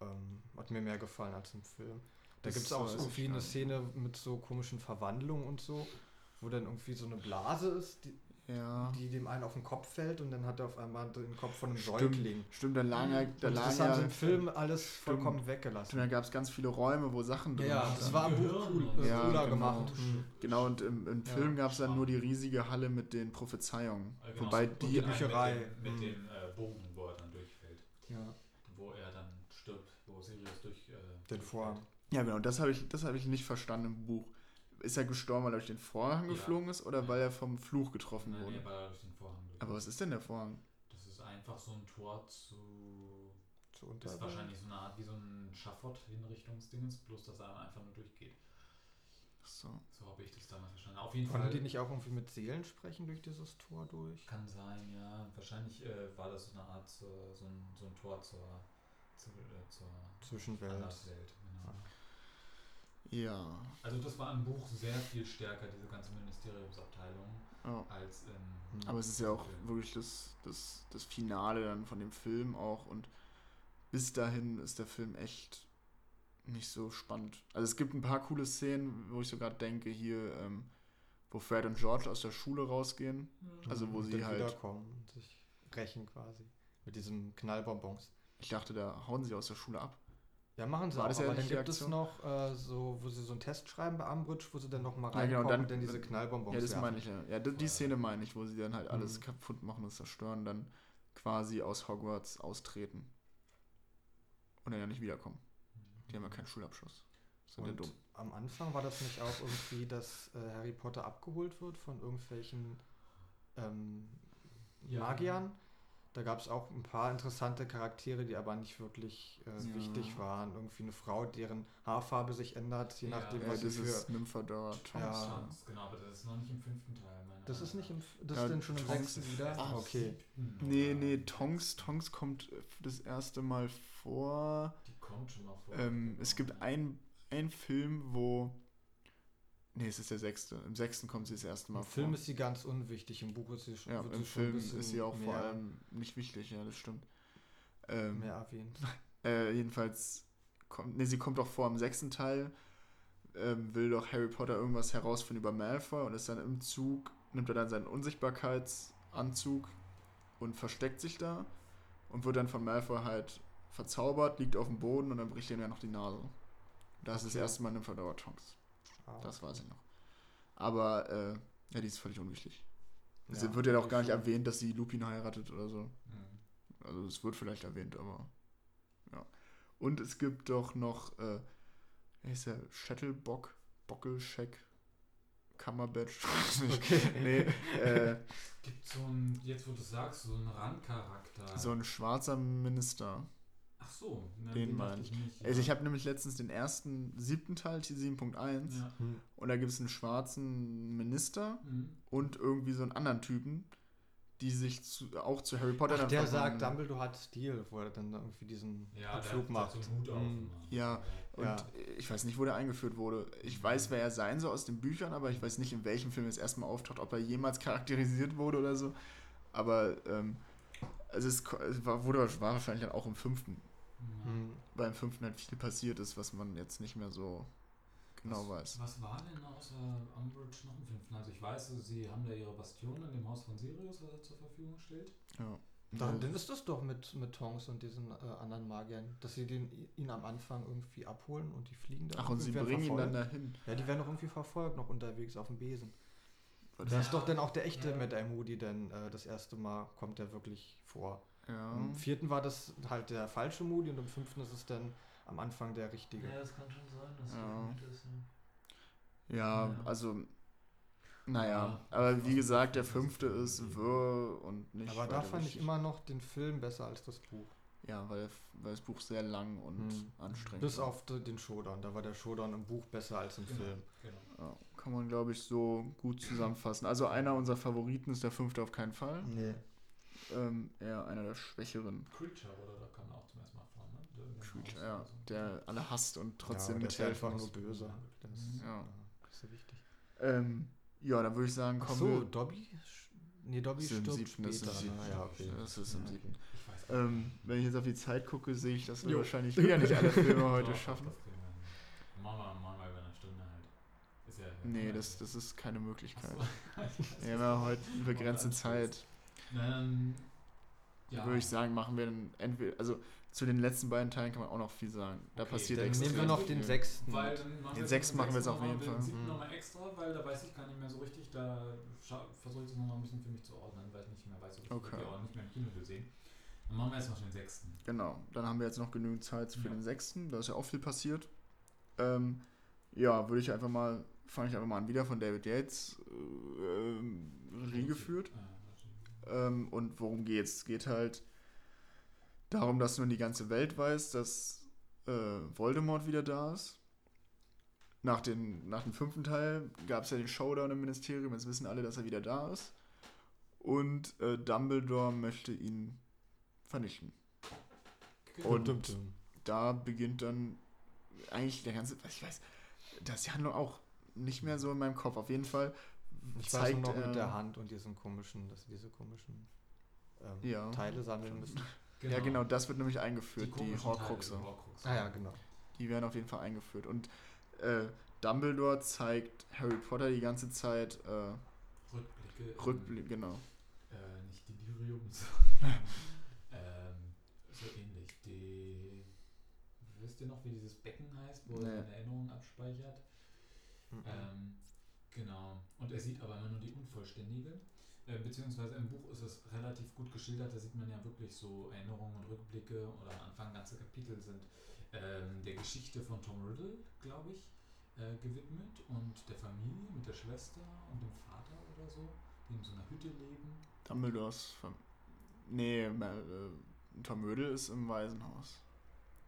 ähm, hat mir mehr gefallen als im Film. Da gibt es auch irgendwie eine. Szene mit so komischen Verwandlungen und so, wo dann irgendwie so eine Blase ist, die, Ja. die dem einen auf den Kopf fällt und dann hat er auf einmal den Kopf von einem Stimmt. Säugling. Stimmt, da lagen ja, da Und das haben sie ja, im Film alles vollkommen weggelassen. stimmt, da gab es ganz viele Räume, wo Sachen drin Ja, waren. das war im Buch cool, und Ja, cooler genau. gemacht. Hm. Genau, und im, im Ja. Film gab es dann nur die riesige Halle mit den Prophezeiungen. Genau, Wobei und die. einen Bücherei. Mit dem, mit dem äh, Bogen, wo er dann durchfällt. Ja, Wo er dann stirbt, wo Sirius durch. Äh, den. Vorhang. Ja, genau, das habe ich, das hab ich nicht verstanden im Buch. Ist er gestorben, weil er durch den Vorhang Ja. geflogen ist oder Ja. weil er vom Fluch getroffen Nein, wurde? nee, weil er durch den Vorhang durch Aber was ist denn der Vorhang? Das ist einfach so ein Tor zu. Zu Ist Unterwelt. wahrscheinlich so eine Art wie so ein Schafott-Hinrichtungsdingens, bloß dass er einfach nur durchgeht. Ach so. So habe ich das damals verstanden. Auf jeden Konnten Fall. die nicht auch irgendwie mit Seelen sprechen durch dieses Tor durch? Kann sein, ja. Wahrscheinlich äh, war das so eine Art, so, so, ein, so ein Tor zur, zur, äh, zur Zwischenwelt. Anderswelt. Genau. Ja. Also das war im Buch sehr viel stärker, diese ganze Ministeriumsabteilung, ja. als im... Hm. Aber es ist ja auch Film. wirklich das, das, das Finale dann von dem Film auch und bis dahin ist der Film echt nicht so spannend. Also es gibt ein paar coole Szenen, wo ich sogar denke, hier, ähm, wo Fred und George aus der Schule rausgehen. Also wo Und sie halt, wiederkommen und sich rächen quasi. Mit diesen Knallbonbons. Ich dachte, da hauen sie aus der Schule ab. Ja, machen sie War auch, das ja aber dann gibt es Aktion? noch äh, so, wo sie so einen Test schreiben bei Umbridge, wo sie dann nochmal Ja, reinkommen genau, dann- und dann diese Knallbonbons Ja, das werfen. meine ich ja. Ja, die, die Szene meine ich, wo sie dann halt alles Mhm. kaputt machen und zerstören, dann quasi aus Hogwarts austreten. Und dann ja nicht wiederkommen. Die haben ja keinen Schulabschluss. Sind ja Und dumm. am Anfang war das nicht auch irgendwie, dass äh, Harry Potter abgeholt wird von irgendwelchen ähm, Ja. Magiern, Da gab es auch ein paar interessante Charaktere, die aber nicht wirklich äh, Ja. wichtig waren. Irgendwie eine Frau, deren Haarfarbe sich ändert, je Ja, nachdem, Ja, was sie für. Nymphadora Tonks. Ja. Chance, genau, aber das ist noch nicht im fünften Teil. meiner Das ist nicht im. Das Ja, ist denn schon im Tonks sechsten ist wieder? im okay. Siebten, Nee, nee, Tonks, Tonks kommt das erste Mal vor. Die kommt schon mal vor. Ähm, genau. es gibt einen Film, wo. Nee, es ist der sechste. Im sechsten kommt sie das erste Mal Im vor. Film ist sie ganz unwichtig, im Buch ist sie schon. ja, wird im schon Film bisschen ist sie auch vor allem nicht wichtig, ja, das stimmt. Ähm, mehr erwähnt. Äh, jedenfalls kommt, nee, sie kommt auch vor im sechsten Teil, ähm, will doch Harry Potter irgendwas herausfinden über Malfoy und ist dann im Zug, nimmt er dann seinen Unsichtbarkeitsanzug und versteckt sich da und wird dann von Malfoy halt verzaubert, liegt auf dem Boden und dann bricht ihm ja noch die Nase. Das ist das Okay. erste Mal eine Tonks. Ah, Das weiß ich noch. Aber, äh, ja, die ist völlig unwichtig. Es Ja, wird ja auch gar nicht schon. erwähnt, dass sie Lupin heiratet oder so. Mhm. Also es wird vielleicht erwähnt, aber ja. Und es gibt doch noch, äh, wie heißt der? Shuttlebuck, Bockelscheck, Kammerbatch. Okay. nee, äh, Gibt so ein, jetzt wo du sagst, so einen Randcharakter. so ein schwarzer Minister. Ach so, ne, Den dachte meine ich nicht. Also ja. ich habe nämlich letztens den ersten, siebten Teil, T 7.1, Ja. Hm. und da gibt es einen schwarzen Minister Mhm. und irgendwie so einen anderen Typen, die sich zu, auch zu Harry Potter Ach, dann der verwandeln. sagt, Dumbledore hat Stil, wo er dann irgendwie diesen Ja, der Flug hat macht. so einen Hut auf. Hm. immer. Ja. Und Ja. ich weiß nicht, wo der eingeführt wurde. Ich weiß, wer er sein soll aus den Büchern, aber ich weiß nicht, in welchem Film er das erste Mal auftaucht, ob er jemals charakterisiert wurde oder so. Aber ähm, also es, es war, wurde, war wahrscheinlich dann auch im fünften, Mhm. Hm. weil im fünften halt viel passiert ist, was man jetzt nicht mehr so genau weiß. Was war denn außer Umbridge noch im fünften? Also ich weiß, sie haben da ihre Bastion in dem Haus von Sirius, was er zur Verfügung stellt. Ja. Dann, Ja. dann ist das doch mit, mit Tonks und diesen äh, anderen Magiern, dass sie den, ihn am Anfang irgendwie abholen und die fliegen da. Ach, und sie werden bringen ihn dann verfolgt. dahin. Ja, die werden doch irgendwie verfolgt, noch unterwegs auf dem Besen. Ja. Das ist doch dann auch der echte Ja. Mad Eye Moody, denn äh, das erste Mal kommt er wirklich vor. Ja. Im vierten war das halt der falsche Moody und im fünften ist es dann am Anfang der richtige. das kann schon sein, dass Ja. gut ist. ja, Ja. also, naja, Ja. aber wie gesagt, der fünfte ist wirr und nicht. Aber da fand ich immer noch den Film besser als das Buch. Ja, weil, weil das Buch sehr lang und Hm. anstrengend Bis war. auf de- den Showdown. Da war der Showdown im Buch besser als im Genau. Film. Genau. Ja, kann man, glaube ich, so gut zusammenfassen. Also einer unserer Favoriten ist der fünfte auf keinen Fall. Nee. Ähm, eher einer der schwächeren Creature, oder? Da er auch zum ersten Mal vor, ne? Creature, ja, so. der alle hasst und trotzdem ja, der ist ja einfach nur böse. Das ist, Ja. ja. das ist so wichtig. Ähm, ja, dann würde ich sagen, Ach kommen so, wir. Dobby? Nee, Dobby Ist im siebten, das ist im ne? siebten. Ja, okay. Das ist im Ja, siebten. Ähm, wenn ich jetzt auf die Zeit gucke, sehe ich, dass wir Jo. wahrscheinlich wieder nicht alle Filme heute Doch, schaffen. Machen wir, wir über eine Stunde halt. Ist ja, Nee, das, das ist keine Möglichkeit. Achso. Wir haben ja heute eine begrenzte Zeit. Ähm, ja. Würde ich sagen, machen wir dann entweder, also zu den letzten beiden Teilen kann man auch noch viel sagen. Da Okay, passiert Dann extrem nehmen wir noch den sechsten. Weil Den sechsten machen wir jetzt auf jeden Fall. Den siebten Mhm. nochmal extra, weil da weiß ich gar nicht mehr so richtig. Da versuche ich das nochmal ein bisschen für mich zu ordnen, weil ich nicht mehr weiß, ob ich Okay. auch nicht mehr im Kino gesehen. Dann machen wir erstmal den sechsten. Genau, dann haben wir jetzt noch genügend Zeit für Ja. den sechsten. Da ist ja auch viel passiert. Ähm, ja, würde ich einfach mal, fange ich einfach mal an, wieder von David Yates äh, ähm, Regie geführt. Äh, Ähm, und worum geht's? Es geht halt darum, dass nun die ganze Welt weiß, dass äh, Voldemort wieder da ist. Nach, den, nach dem fünften Teil gab es ja den Showdown im Ministerium, jetzt wissen alle, dass er wieder da ist. Und äh, Dumbledore möchte ihn vernichten. Und-. Da beginnt dann eigentlich der ganze, ich weiß, da ist die Handlung auch nicht mehr so in meinem Kopf. Auf jeden Fall Ich weiß zeigt nur noch mit der Hand und diesen komischen, dass sie diese komischen ähm, Ja. Teile sammeln müssen. Ja, genau, das wird nämlich eingeführt, die, die Horcruxe. Ah ja, genau. Die werden auf jeden Fall eingeführt. Und äh, Dumbledore zeigt Harry Potter die ganze Zeit äh, Rückblicke. Rückblick, genau. Äh, nicht Delirium, sondern ähm, so ähnlich. Die, wisst ihr noch, wie dieses Becken heißt, wo Nee. er seine Erinnerungen abspeichert? Mhm. Ähm, genau. Und er sieht aber immer nur die unvollständige. Äh, beziehungsweise im Buch ist es relativ gut geschildert. Da sieht man ja wirklich so Erinnerungen und Rückblicke oder am Anfang ganze Kapitel sind ähm, der Geschichte von Tom Riddle, glaube ich, äh, gewidmet und der Familie mit der Schwester und dem Vater oder so, die in so einer Hütte leben. Dumbledores Fam Nee, äh, Tom Riddle ist im Waisenhaus.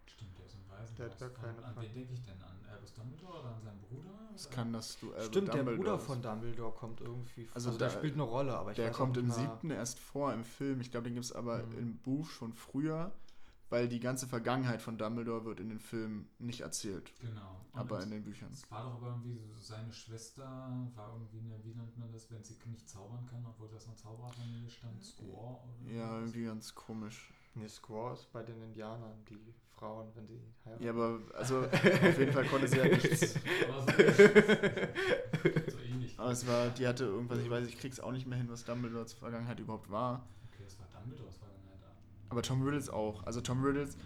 Stimmt, der ist im Waisenhaus. Der hat gar keine An wen denke ich denn? An Albus Dumbledore Bruder? Oder? kann das Duell Stimmt, der Dumbledore Bruder ist. von Dumbledore kommt irgendwie. Also Also, der da- spielt eine Rolle, aber ich Der weiß kommt im siebten erst vor im Film. Ich glaube, den gibt es aber Mhm. im Buch schon früher, weil die ganze Vergangenheit von Dumbledore wird in den Filmen nicht erzählt, Genau. Und aber es- in den Büchern. Es war doch aber irgendwie so, seine Schwester war irgendwie eine, wie nennt man das, wenn sie nicht zaubern kann, obwohl das eine Zaubererfamilie stand, Squaw oder Ja, irgendwie ganz komisch. Nee, Squaw ist bei den Indianern, die Frauen, wenn sie heiraten. Ja, aber also auf jeden Fall konnte sie ja nichts. Aber so, so ähnlich. Aber es war, die hatte irgendwas, ich weiß, ich krieg's auch nicht mehr hin, was Dumbledores Vergangenheit überhaupt war. Okay, es war Dumbledores Vergangenheit da. Aber Tom Riddles auch. Also Tom Riddles,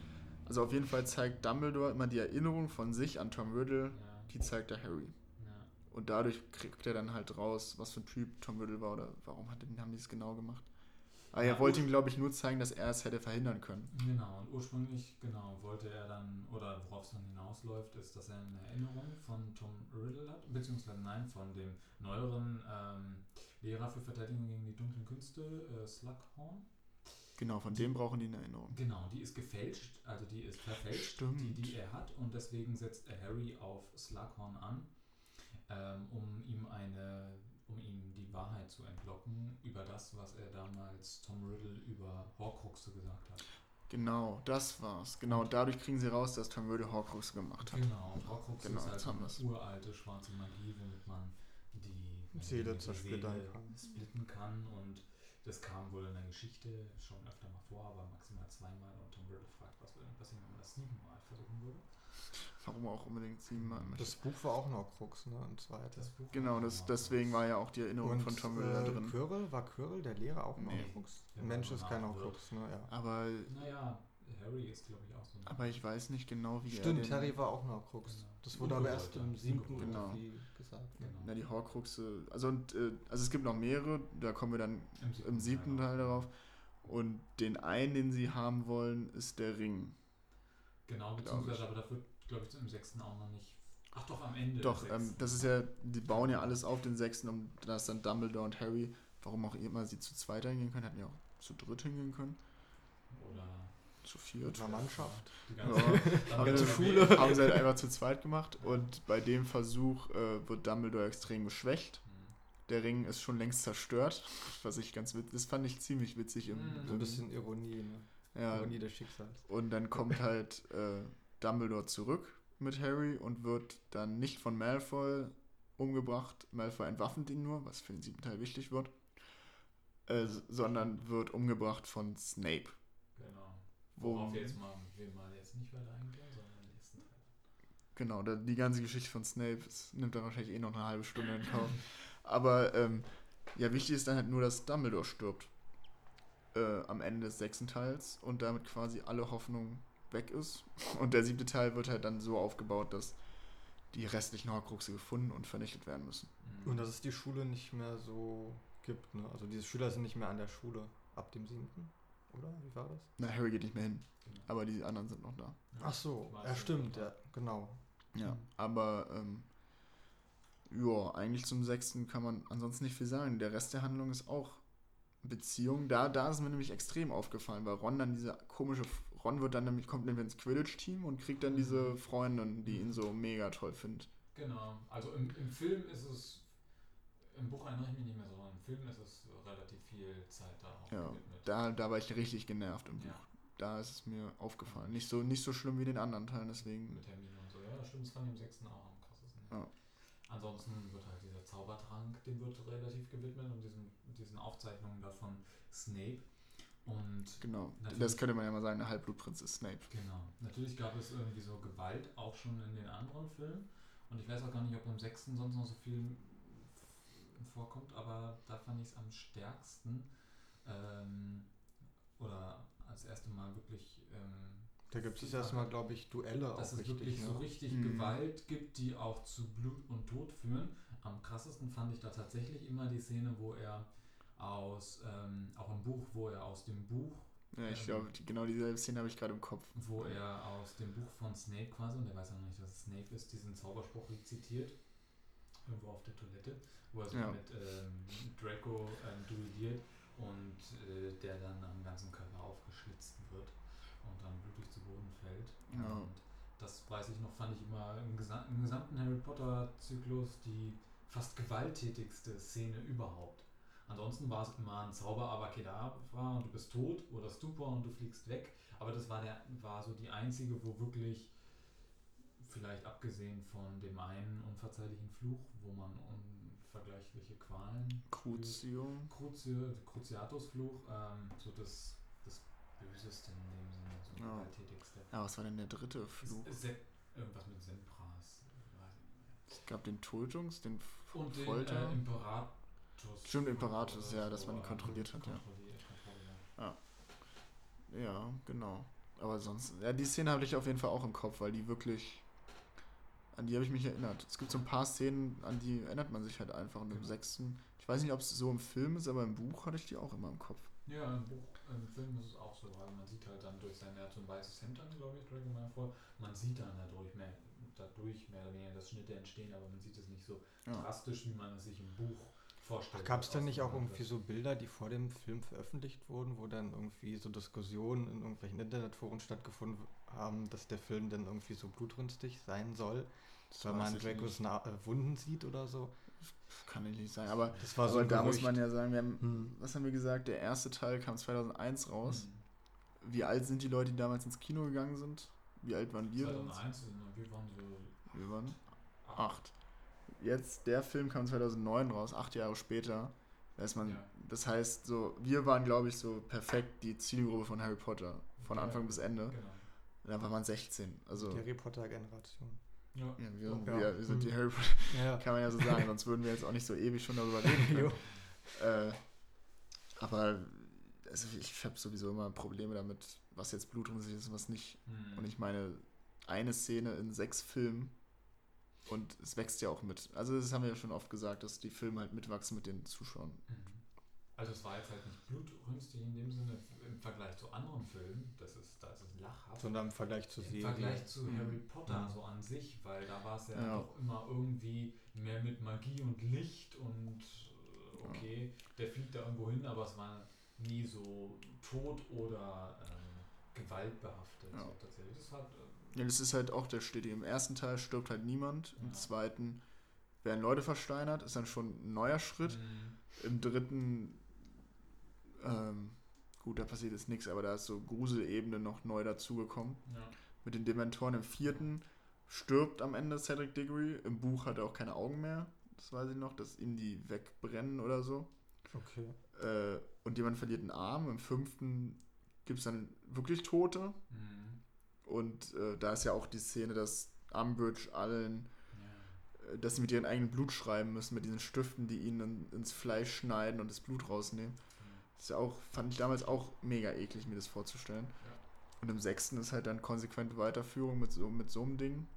also auf jeden Fall zeigt Dumbledore immer die Erinnerung von sich an Tom Riddle, Ja, die zeigt der Harry. ja. Und dadurch kriegt er dann halt raus, was für ein Typ Tom Riddle war oder warum hat, haben die es genau gemacht. Aber er Ja, wollte ihm, glaube ich, nur zeigen, dass er es hätte verhindern können. Genau, und ursprünglich, genau, wollte er dann, oder worauf es dann hinausläuft, ist, dass er eine Erinnerung von Tom Riddle hat, beziehungsweise nein, von dem neueren ähm, Lehrer für Verteidigung gegen die dunklen Künste, äh, Slughorn. Genau, von dem brauchen die eine Erinnerung. Genau, die ist gefälscht, also die ist verfälscht, Stimmt. die, die er hat, und deswegen setzt er Harry auf Slughorn an, ähm, um ihm eine, um ihm die Wahrheit zu entlocken über das, was er damals Tom Riddle über Horcruxe gesagt hat. Genau, das war's. Genau, dadurch kriegen sie raus, dass Tom Riddle Horcrux gemacht hat. Genau, und Horcrux Genau, ist jetzt halt haben eine uralte schwarze Magie, womit man die Seele die zersplittern Seele kann. splitten kann und das kam wohl in der Geschichte schon öfter mal vor, aber maximal zweimal und Tom Riddle fragt, was würde denn passieren, wenn man das siebenmal versuchen würde. Warum auch unbedingt siebenmal. Das Buch war auch noch Krux, ne? Ein zweiter. Das Buch Genau, das, deswegen war ja auch die Erinnerung von Tom Riddle da äh, drin. Quirrell, war Quirrell der Lehrer auch noch Nee. Krux? Der Ein Mensch ist kein. Krux, ne? Ja. Aber, Naja, Harry ist glaube ich auch so. ein- aber ich weiß nicht genau, wie er Stimmt, den, Harry war auch noch Krux. Genau. Das wurde aber erst im siebten. Genau. irgendwie gesagt. Ne? Genau. Na, die Horcruxe. Also, und, äh, also es gibt noch mehrere, da kommen wir dann Im siebten, im siebten Teil darauf. Und den einen, den sie haben wollen, ist der Ring. Genau, beziehungsweise aber dafür glaube ich im sechsten auch noch nicht. Ach doch, am Ende. Doch, ähm, das ist ja, die bauen ja alles auf den sechsten, um dass dann Dumbledore und Harry, warum auch immer sie zu zweit hingehen können, hätten ja auch zu dritt hingehen können, Oder zu viert. Eine Mannschaft. die Ja. ganze, dann ganze Schule haben sie halt einfach zu zweit gemacht und bei dem Versuch äh, wird Dumbledore extrem geschwächt. Hm. Der Ring ist schon längst zerstört, was ich ganz witzig, das fand ich ziemlich witzig im, Mhm. So ein bisschen Ironie, ne? ja, Ironie des Schicksals. Und dann kommt halt äh, Dumbledore zurück mit Harry und wird dann nicht von Malfoy umgebracht. Malfoy entwaffnet ihn nur, was für den siebten Teil wichtig wird. Äh, sondern wird umgebracht von Snape. Genau. Wo, Worauf wir jetzt mal, wir mal jetzt nicht weiter eingehen, sondern im nächsten Teil. genau, da, die ganze Geschichte von Snape das nimmt dann wahrscheinlich eh noch eine halbe Stunde in Kauf. Aber ähm, ja, wichtig ist dann halt nur, dass Dumbledore stirbt. Äh, am Ende des sechsten Teils und damit quasi alle Hoffnung weg ist. Und der siebte Teil wird halt dann so aufgebaut, dass die restlichen Horcruxe gefunden und vernichtet werden müssen. Mhm. Und dass es die Schule nicht mehr so gibt, ne? Also diese Schüler sind nicht mehr an der Schule ab dem siebten, oder? Wie war das? Na, Harry geht nicht mehr hin, Genau. aber die anderen sind noch da. Ach so, ja stimmt, ja, genau. Ja, Mhm. aber ähm, ja, eigentlich zum sechsten kann man ansonsten nicht viel sagen. Der Rest der Handlung ist auch Beziehung. Da, da ist mir nämlich extrem aufgefallen, weil Ron dann diese komische, Ron wird dann nämlich, kommt nämlich ins Quidditch-Team und kriegt dann diese Freundin, die ihn so mega toll findet. Genau. Also im, im Film ist es, im Buch erinnere ich mich nicht mehr so, im Film ist es relativ viel Zeit da auch Ja, gewidmet. Da, da war ich richtig genervt im Buch. Ja. Da ist es mir aufgefallen. Nicht so, nicht so schlimm wie den anderen Teilen, deswegen. Mit Termine und so. Ja, stimmt, das fand ich im sechsten auch am krassesten. Ja. Ansonsten wird halt dieser Zaubertrank, dem wird relativ gewidmet und diesen, diesen Aufzeichnungen da von Snape. Und Genau. Das könnte man ja mal sagen, der Halbblutprinz ist Snape. Genau. Natürlich gab es irgendwie so Gewalt auch schon in den anderen Filmen. Und ich weiß auch gar nicht, ob im sechsten sonst noch so viel vorkommt, aber da fand ich es am stärksten. Ähm, oder als erste Mal wirklich. Ähm, Da gibt es erstmal, glaube ich, Duelle auch dass es richtig. wirklich ne? so richtig Mhm. Gewalt gibt, die auch zu Blut und Tod führen. Am krassesten fand ich da tatsächlich immer die Szene, wo er aus, ähm, auch im Buch, wo er aus dem Buch Ja, ich Ähm. glaube, genau dieselbe Szene habe ich gerade im Kopf. wo er aus dem Buch von Snape quasi, und er weiß ja noch nicht, dass es Snape ist, diesen Zauberspruch rezitiert, irgendwo auf der Toilette, wo er sich Ja. mit ähm, Draco ähm, duelliert und äh, der dann am ganzen Körper aufgeschlitzt wird und dann blutig zu Boden fällt. Ja. Und das weiß ich noch, fand ich immer im, gesa im gesamten Harry Potter Zyklus die fast gewalttätigste Szene überhaupt. Ansonsten war es immer ein Zauber Avacadabra und du bist tot oder Stupor und du fliegst weg. Aber das war, der, war so die einzige, wo wirklich, vielleicht abgesehen von dem einen unverzeihlichen Fluch, wo man unvergleichliche Qualen. Crucio. Cruci Cruciatusfluch, ähm, so das, das Böseste in dem Sinne, so Ja. gewalttätigste. Ja, was war denn der dritte Fluch? Se irgendwas mit Sempras. Es gab den Tötungs-, den F- Und den Folter. äh, Imperatus. Stimmt, Imperatus, ja, dass man ihn kontrolliert hat, ja. kontrolliert. Ja, genau. Aber sonst, ja, die Szene habe ich auf jeden Fall auch im Kopf, weil die wirklich, an die habe ich mich erinnert. Es gibt so ein paar Szenen, an die erinnert man sich halt einfach. Und im Genau. sechsten, ich weiß nicht, ob es so im Film ist, aber im Buch hatte ich die auch immer im Kopf. Ja, im Buch, im Film ist es auch so, weil man sieht halt dann durch sein, er hat so ein weißes Hemd an, glaube ich, Dragon Malfoy. Man sieht dann dadurch mehr, dadurch mehr oder weniger, dass Schnitte entstehen, aber man sieht es nicht so Ja. drastisch, wie man es sich im Buch vorstellt. Gab es denn nicht auch irgendwie so Bilder, die vor dem Film veröffentlicht wurden, wo dann irgendwie so Diskussionen in irgendwelchen Internetforen stattgefunden haben, dass der Film dann irgendwie so blutrünstig sein soll, Das weil man Dracos äh, Wunden sieht oder so? Kann ich nicht sagen. Aber, Das war ein da muss man ja sagen, wir haben, Hm. was haben wir gesagt? Der erste Teil kam 2001 raus. Mhm. Wie alt sind die Leute, die damals ins Kino gegangen sind? Wie alt waren wir? damals? 2001 und wir waren so Wir waren acht. acht. Jetzt, der Film kam 2009 raus, acht Jahre später. Da ist man, Ja. Das heißt, so, wir waren, glaube ich, so perfekt die Zielgruppe von Harry Potter. Von Ja, Anfang bis Ende. Genau. Da war man 16. Also, Die Harry Potter-Generation. Ja. ja, wir, Ja. wir, wir sind die Hm. Harry Potter, Ja. kann man ja so sagen, sonst würden wir jetzt auch nicht so ewig schon darüber reden. Äh, aber also ich habe sowieso immer Probleme damit, was jetzt blutrünstig ist und was nicht. Mhm. Und ich meine, eine Szene in sechs Filmen und es wächst ja auch mit. Also das haben wir ja schon oft gesagt, dass die Filme halt mitwachsen mit den Zuschauern. Mhm. Also es war jetzt halt nicht blutrünstig in dem Sinne im Vergleich zu anderen Filmen, das ist, da ist es lachhaft. Sondern im Vergleich zur Im. Vergleich zu Mhm. Harry Potter Mhm. so an sich, weil da war es ja, Ja. doch immer irgendwie mehr mit Magie und Licht und äh, okay, der fliegt da irgendwo hin, aber es war nie so tot oder ähm, gewaltbehaftet. Ja. So tatsächlich. Das hat, äh, Ja, das ist halt auch der Stetige. Im ersten Teil stirbt halt niemand. Im Ja. zweiten werden Leute versteinert, ist dann schon ein neuer Schritt. mh, Im dritten, ähm, gut, da passiert jetzt nichts, aber da ist so Gruselebene noch neu dazugekommen. ja. Mit den Dementoren im vierten stirbt am Ende Cedric Diggory. Im Buch hat er auch keine Augen mehr. Das weiß ich noch, dass ihm die wegbrennen oder so. Okay. Äh, und jemand verliert einen Arm. Im fünften gibt es dann wirklich Tote. Mhm. Und äh, da ist ja auch die Szene, dass Umbridge allen, ja. äh, dass sie mit ihrem eigenen Blut schreiben müssen, mit diesen Stiften, die ihnen in, ins Fleisch schneiden und das Blut rausnehmen. Das ist ja auch, fand ich damals auch mega eklig, mir das vorzustellen. Ja. Und im sechsten ist halt dann konsequente Weiterführung mit so, mit so einem Ding.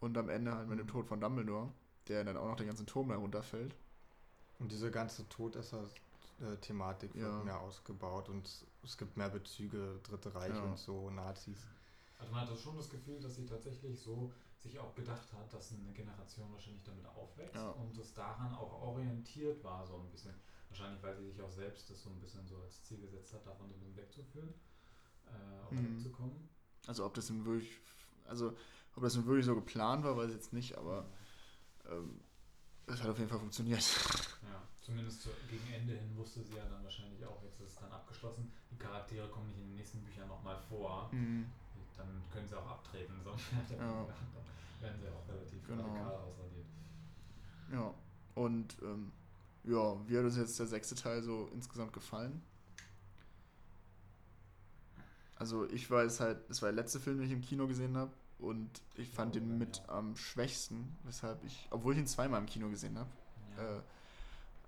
Und am Ende halt mit dem Mhm. Tod von Dumbledore, der dann auch noch den ganzen Turm da runterfällt. Und diese ganze Todesser-Thematik wird Ja. mehr ausgebaut und es gibt mehr Bezüge, Dritte Reich Ja. und so, Nazis. Also man hat das schon das Gefühl, dass sie tatsächlich so sich auch gedacht hat, dass eine Generation wahrscheinlich damit aufwächst Ja. und es daran auch orientiert war, so ein bisschen. Wahrscheinlich, weil sie sich auch selbst das so ein bisschen so als Ziel gesetzt hat, davon so ein bisschen wegzuführen, äh, Mhm. wegzukommen. Also ob das nun wirklich, also ob das nun wirklich so geplant war, weiß ich jetzt nicht, aber ähm, es hat auf jeden Fall funktioniert. Ja, zumindest zu, gegen Ende hin wusste sie ja dann wahrscheinlich auch, jetzt ist es dann abgeschlossen. Die Charaktere kommen nicht in den nächsten Büchern nochmal vor. Mhm. Dann können sie auch abtreten. So. dann Ja. werden sie auch relativ Genau. radikal ausradiert. Ja. Und ähm, ja, wie hat uns jetzt der sechste Teil so insgesamt gefallen? Also ich weiß halt, es war der letzte Film, den ich im Kino gesehen habe und ich fand Oh, den ja. mit am schwächsten, weshalb ich, obwohl ich ihn zweimal im Kino gesehen habe, Ja. äh,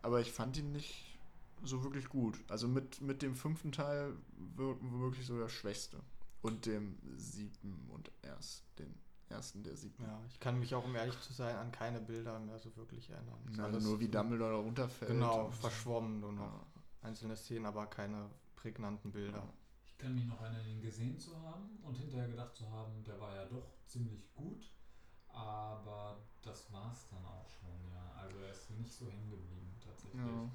aber ich fand ihn nicht so wirklich gut. Also mit, mit dem fünften Teil wir- wirklich so der schwächste und dem siebten und erst den ersten der siebten. Ja, ich kann mich auch, um ehrlich zu sein, an keine Bilder mehr so wirklich erinnern. Es ist Also nur wie so- Dumbledore da runterfällt. Genau, verschwommen nur noch. Ja. Einzelne Szenen, aber keine prägnanten Bilder. Ich kann mich noch erinnern, ihn gesehen zu haben und hinterher gedacht zu haben, der war ja doch ziemlich gut, aber das war's dann auch schon, ja. Also er ist nicht so hängen geblieben tatsächlich. Ja.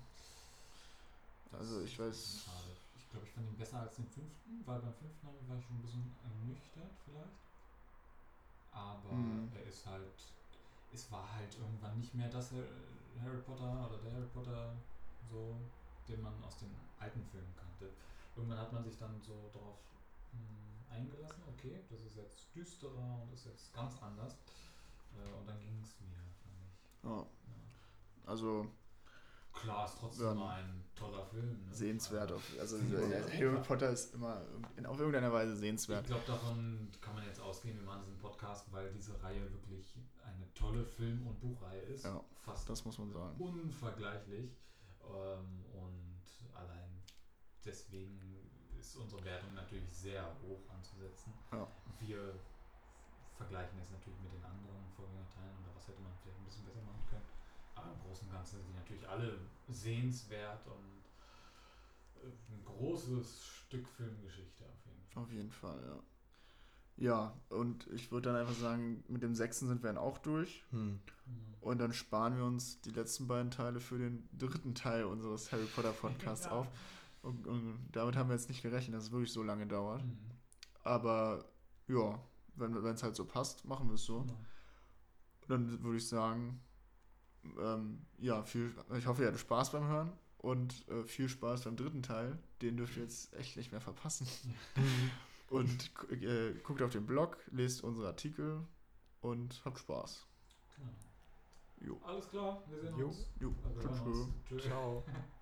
Also ich weiß. Schade. Ich glaube, ich fand ihn besser als den fünften, weil beim fünften war ich schon ein bisschen ernüchtert vielleicht. Aber Mhm. er ist halt, es war halt irgendwann nicht mehr das Harry Potter oder der Harry Potter so, den man aus den alten Filmen kannte. Irgendwann hat man sich dann so darauf mh, eingelassen, okay, das ist jetzt düsterer und ist jetzt ganz anders. Äh, und dann ging es wieder, fand ich. Ja, Ja. also Klar, ist trotzdem Ja. immer ein toller Film. Ne? sehenswert. Auf, also äh, Harry. Potter ist immer in, auf irgendeiner Weise Ich sehenswert. glaube, davon kann man jetzt ausgehen, wir machen diesen Podcast, weil diese Reihe wirklich eine tolle Film- und Buchreihe ist. Ja, Fast Das muss man sagen. unvergleichlich. Ähm, und allein deswegen ist unsere Wertung natürlich sehr hoch anzusetzen. Ja. Wir vergleichen es natürlich mit den anderen Vorgängerteilen oder was hätte man vielleicht ein bisschen besser machen können. Aber im Großen und Ganzen sind die natürlich alle sehenswert und äh, ein großes Stück Filmgeschichte auf jeden Fall. Auf jeden Fall, ja. Ja, und ich würde dann einfach sagen, mit dem sechsten sind wir dann auch durch. Hm. Und dann sparen wir uns die letzten beiden Teile für den dritten Teil unseres Harry Potter Podcasts Ja. auf. Und, und damit haben wir jetzt nicht gerechnet, dass es wirklich so lange dauert. Mhm. Aber ja, wenn es halt so passt, machen wir es so. Genau. Dann würde ich sagen, ähm, ja, viel, ich hoffe, ihr hattet Spaß beim Hören und äh, viel Spaß beim dritten Teil. Den dürft ihr jetzt echt nicht mehr verpassen. Und äh, guckt auf den Blog, lest unsere Artikel und habt Spaß. Genau. Jo. Alles klar, wir sehen Jo. uns. Jo, Also tschüss. uns. Tschüss. Ciao.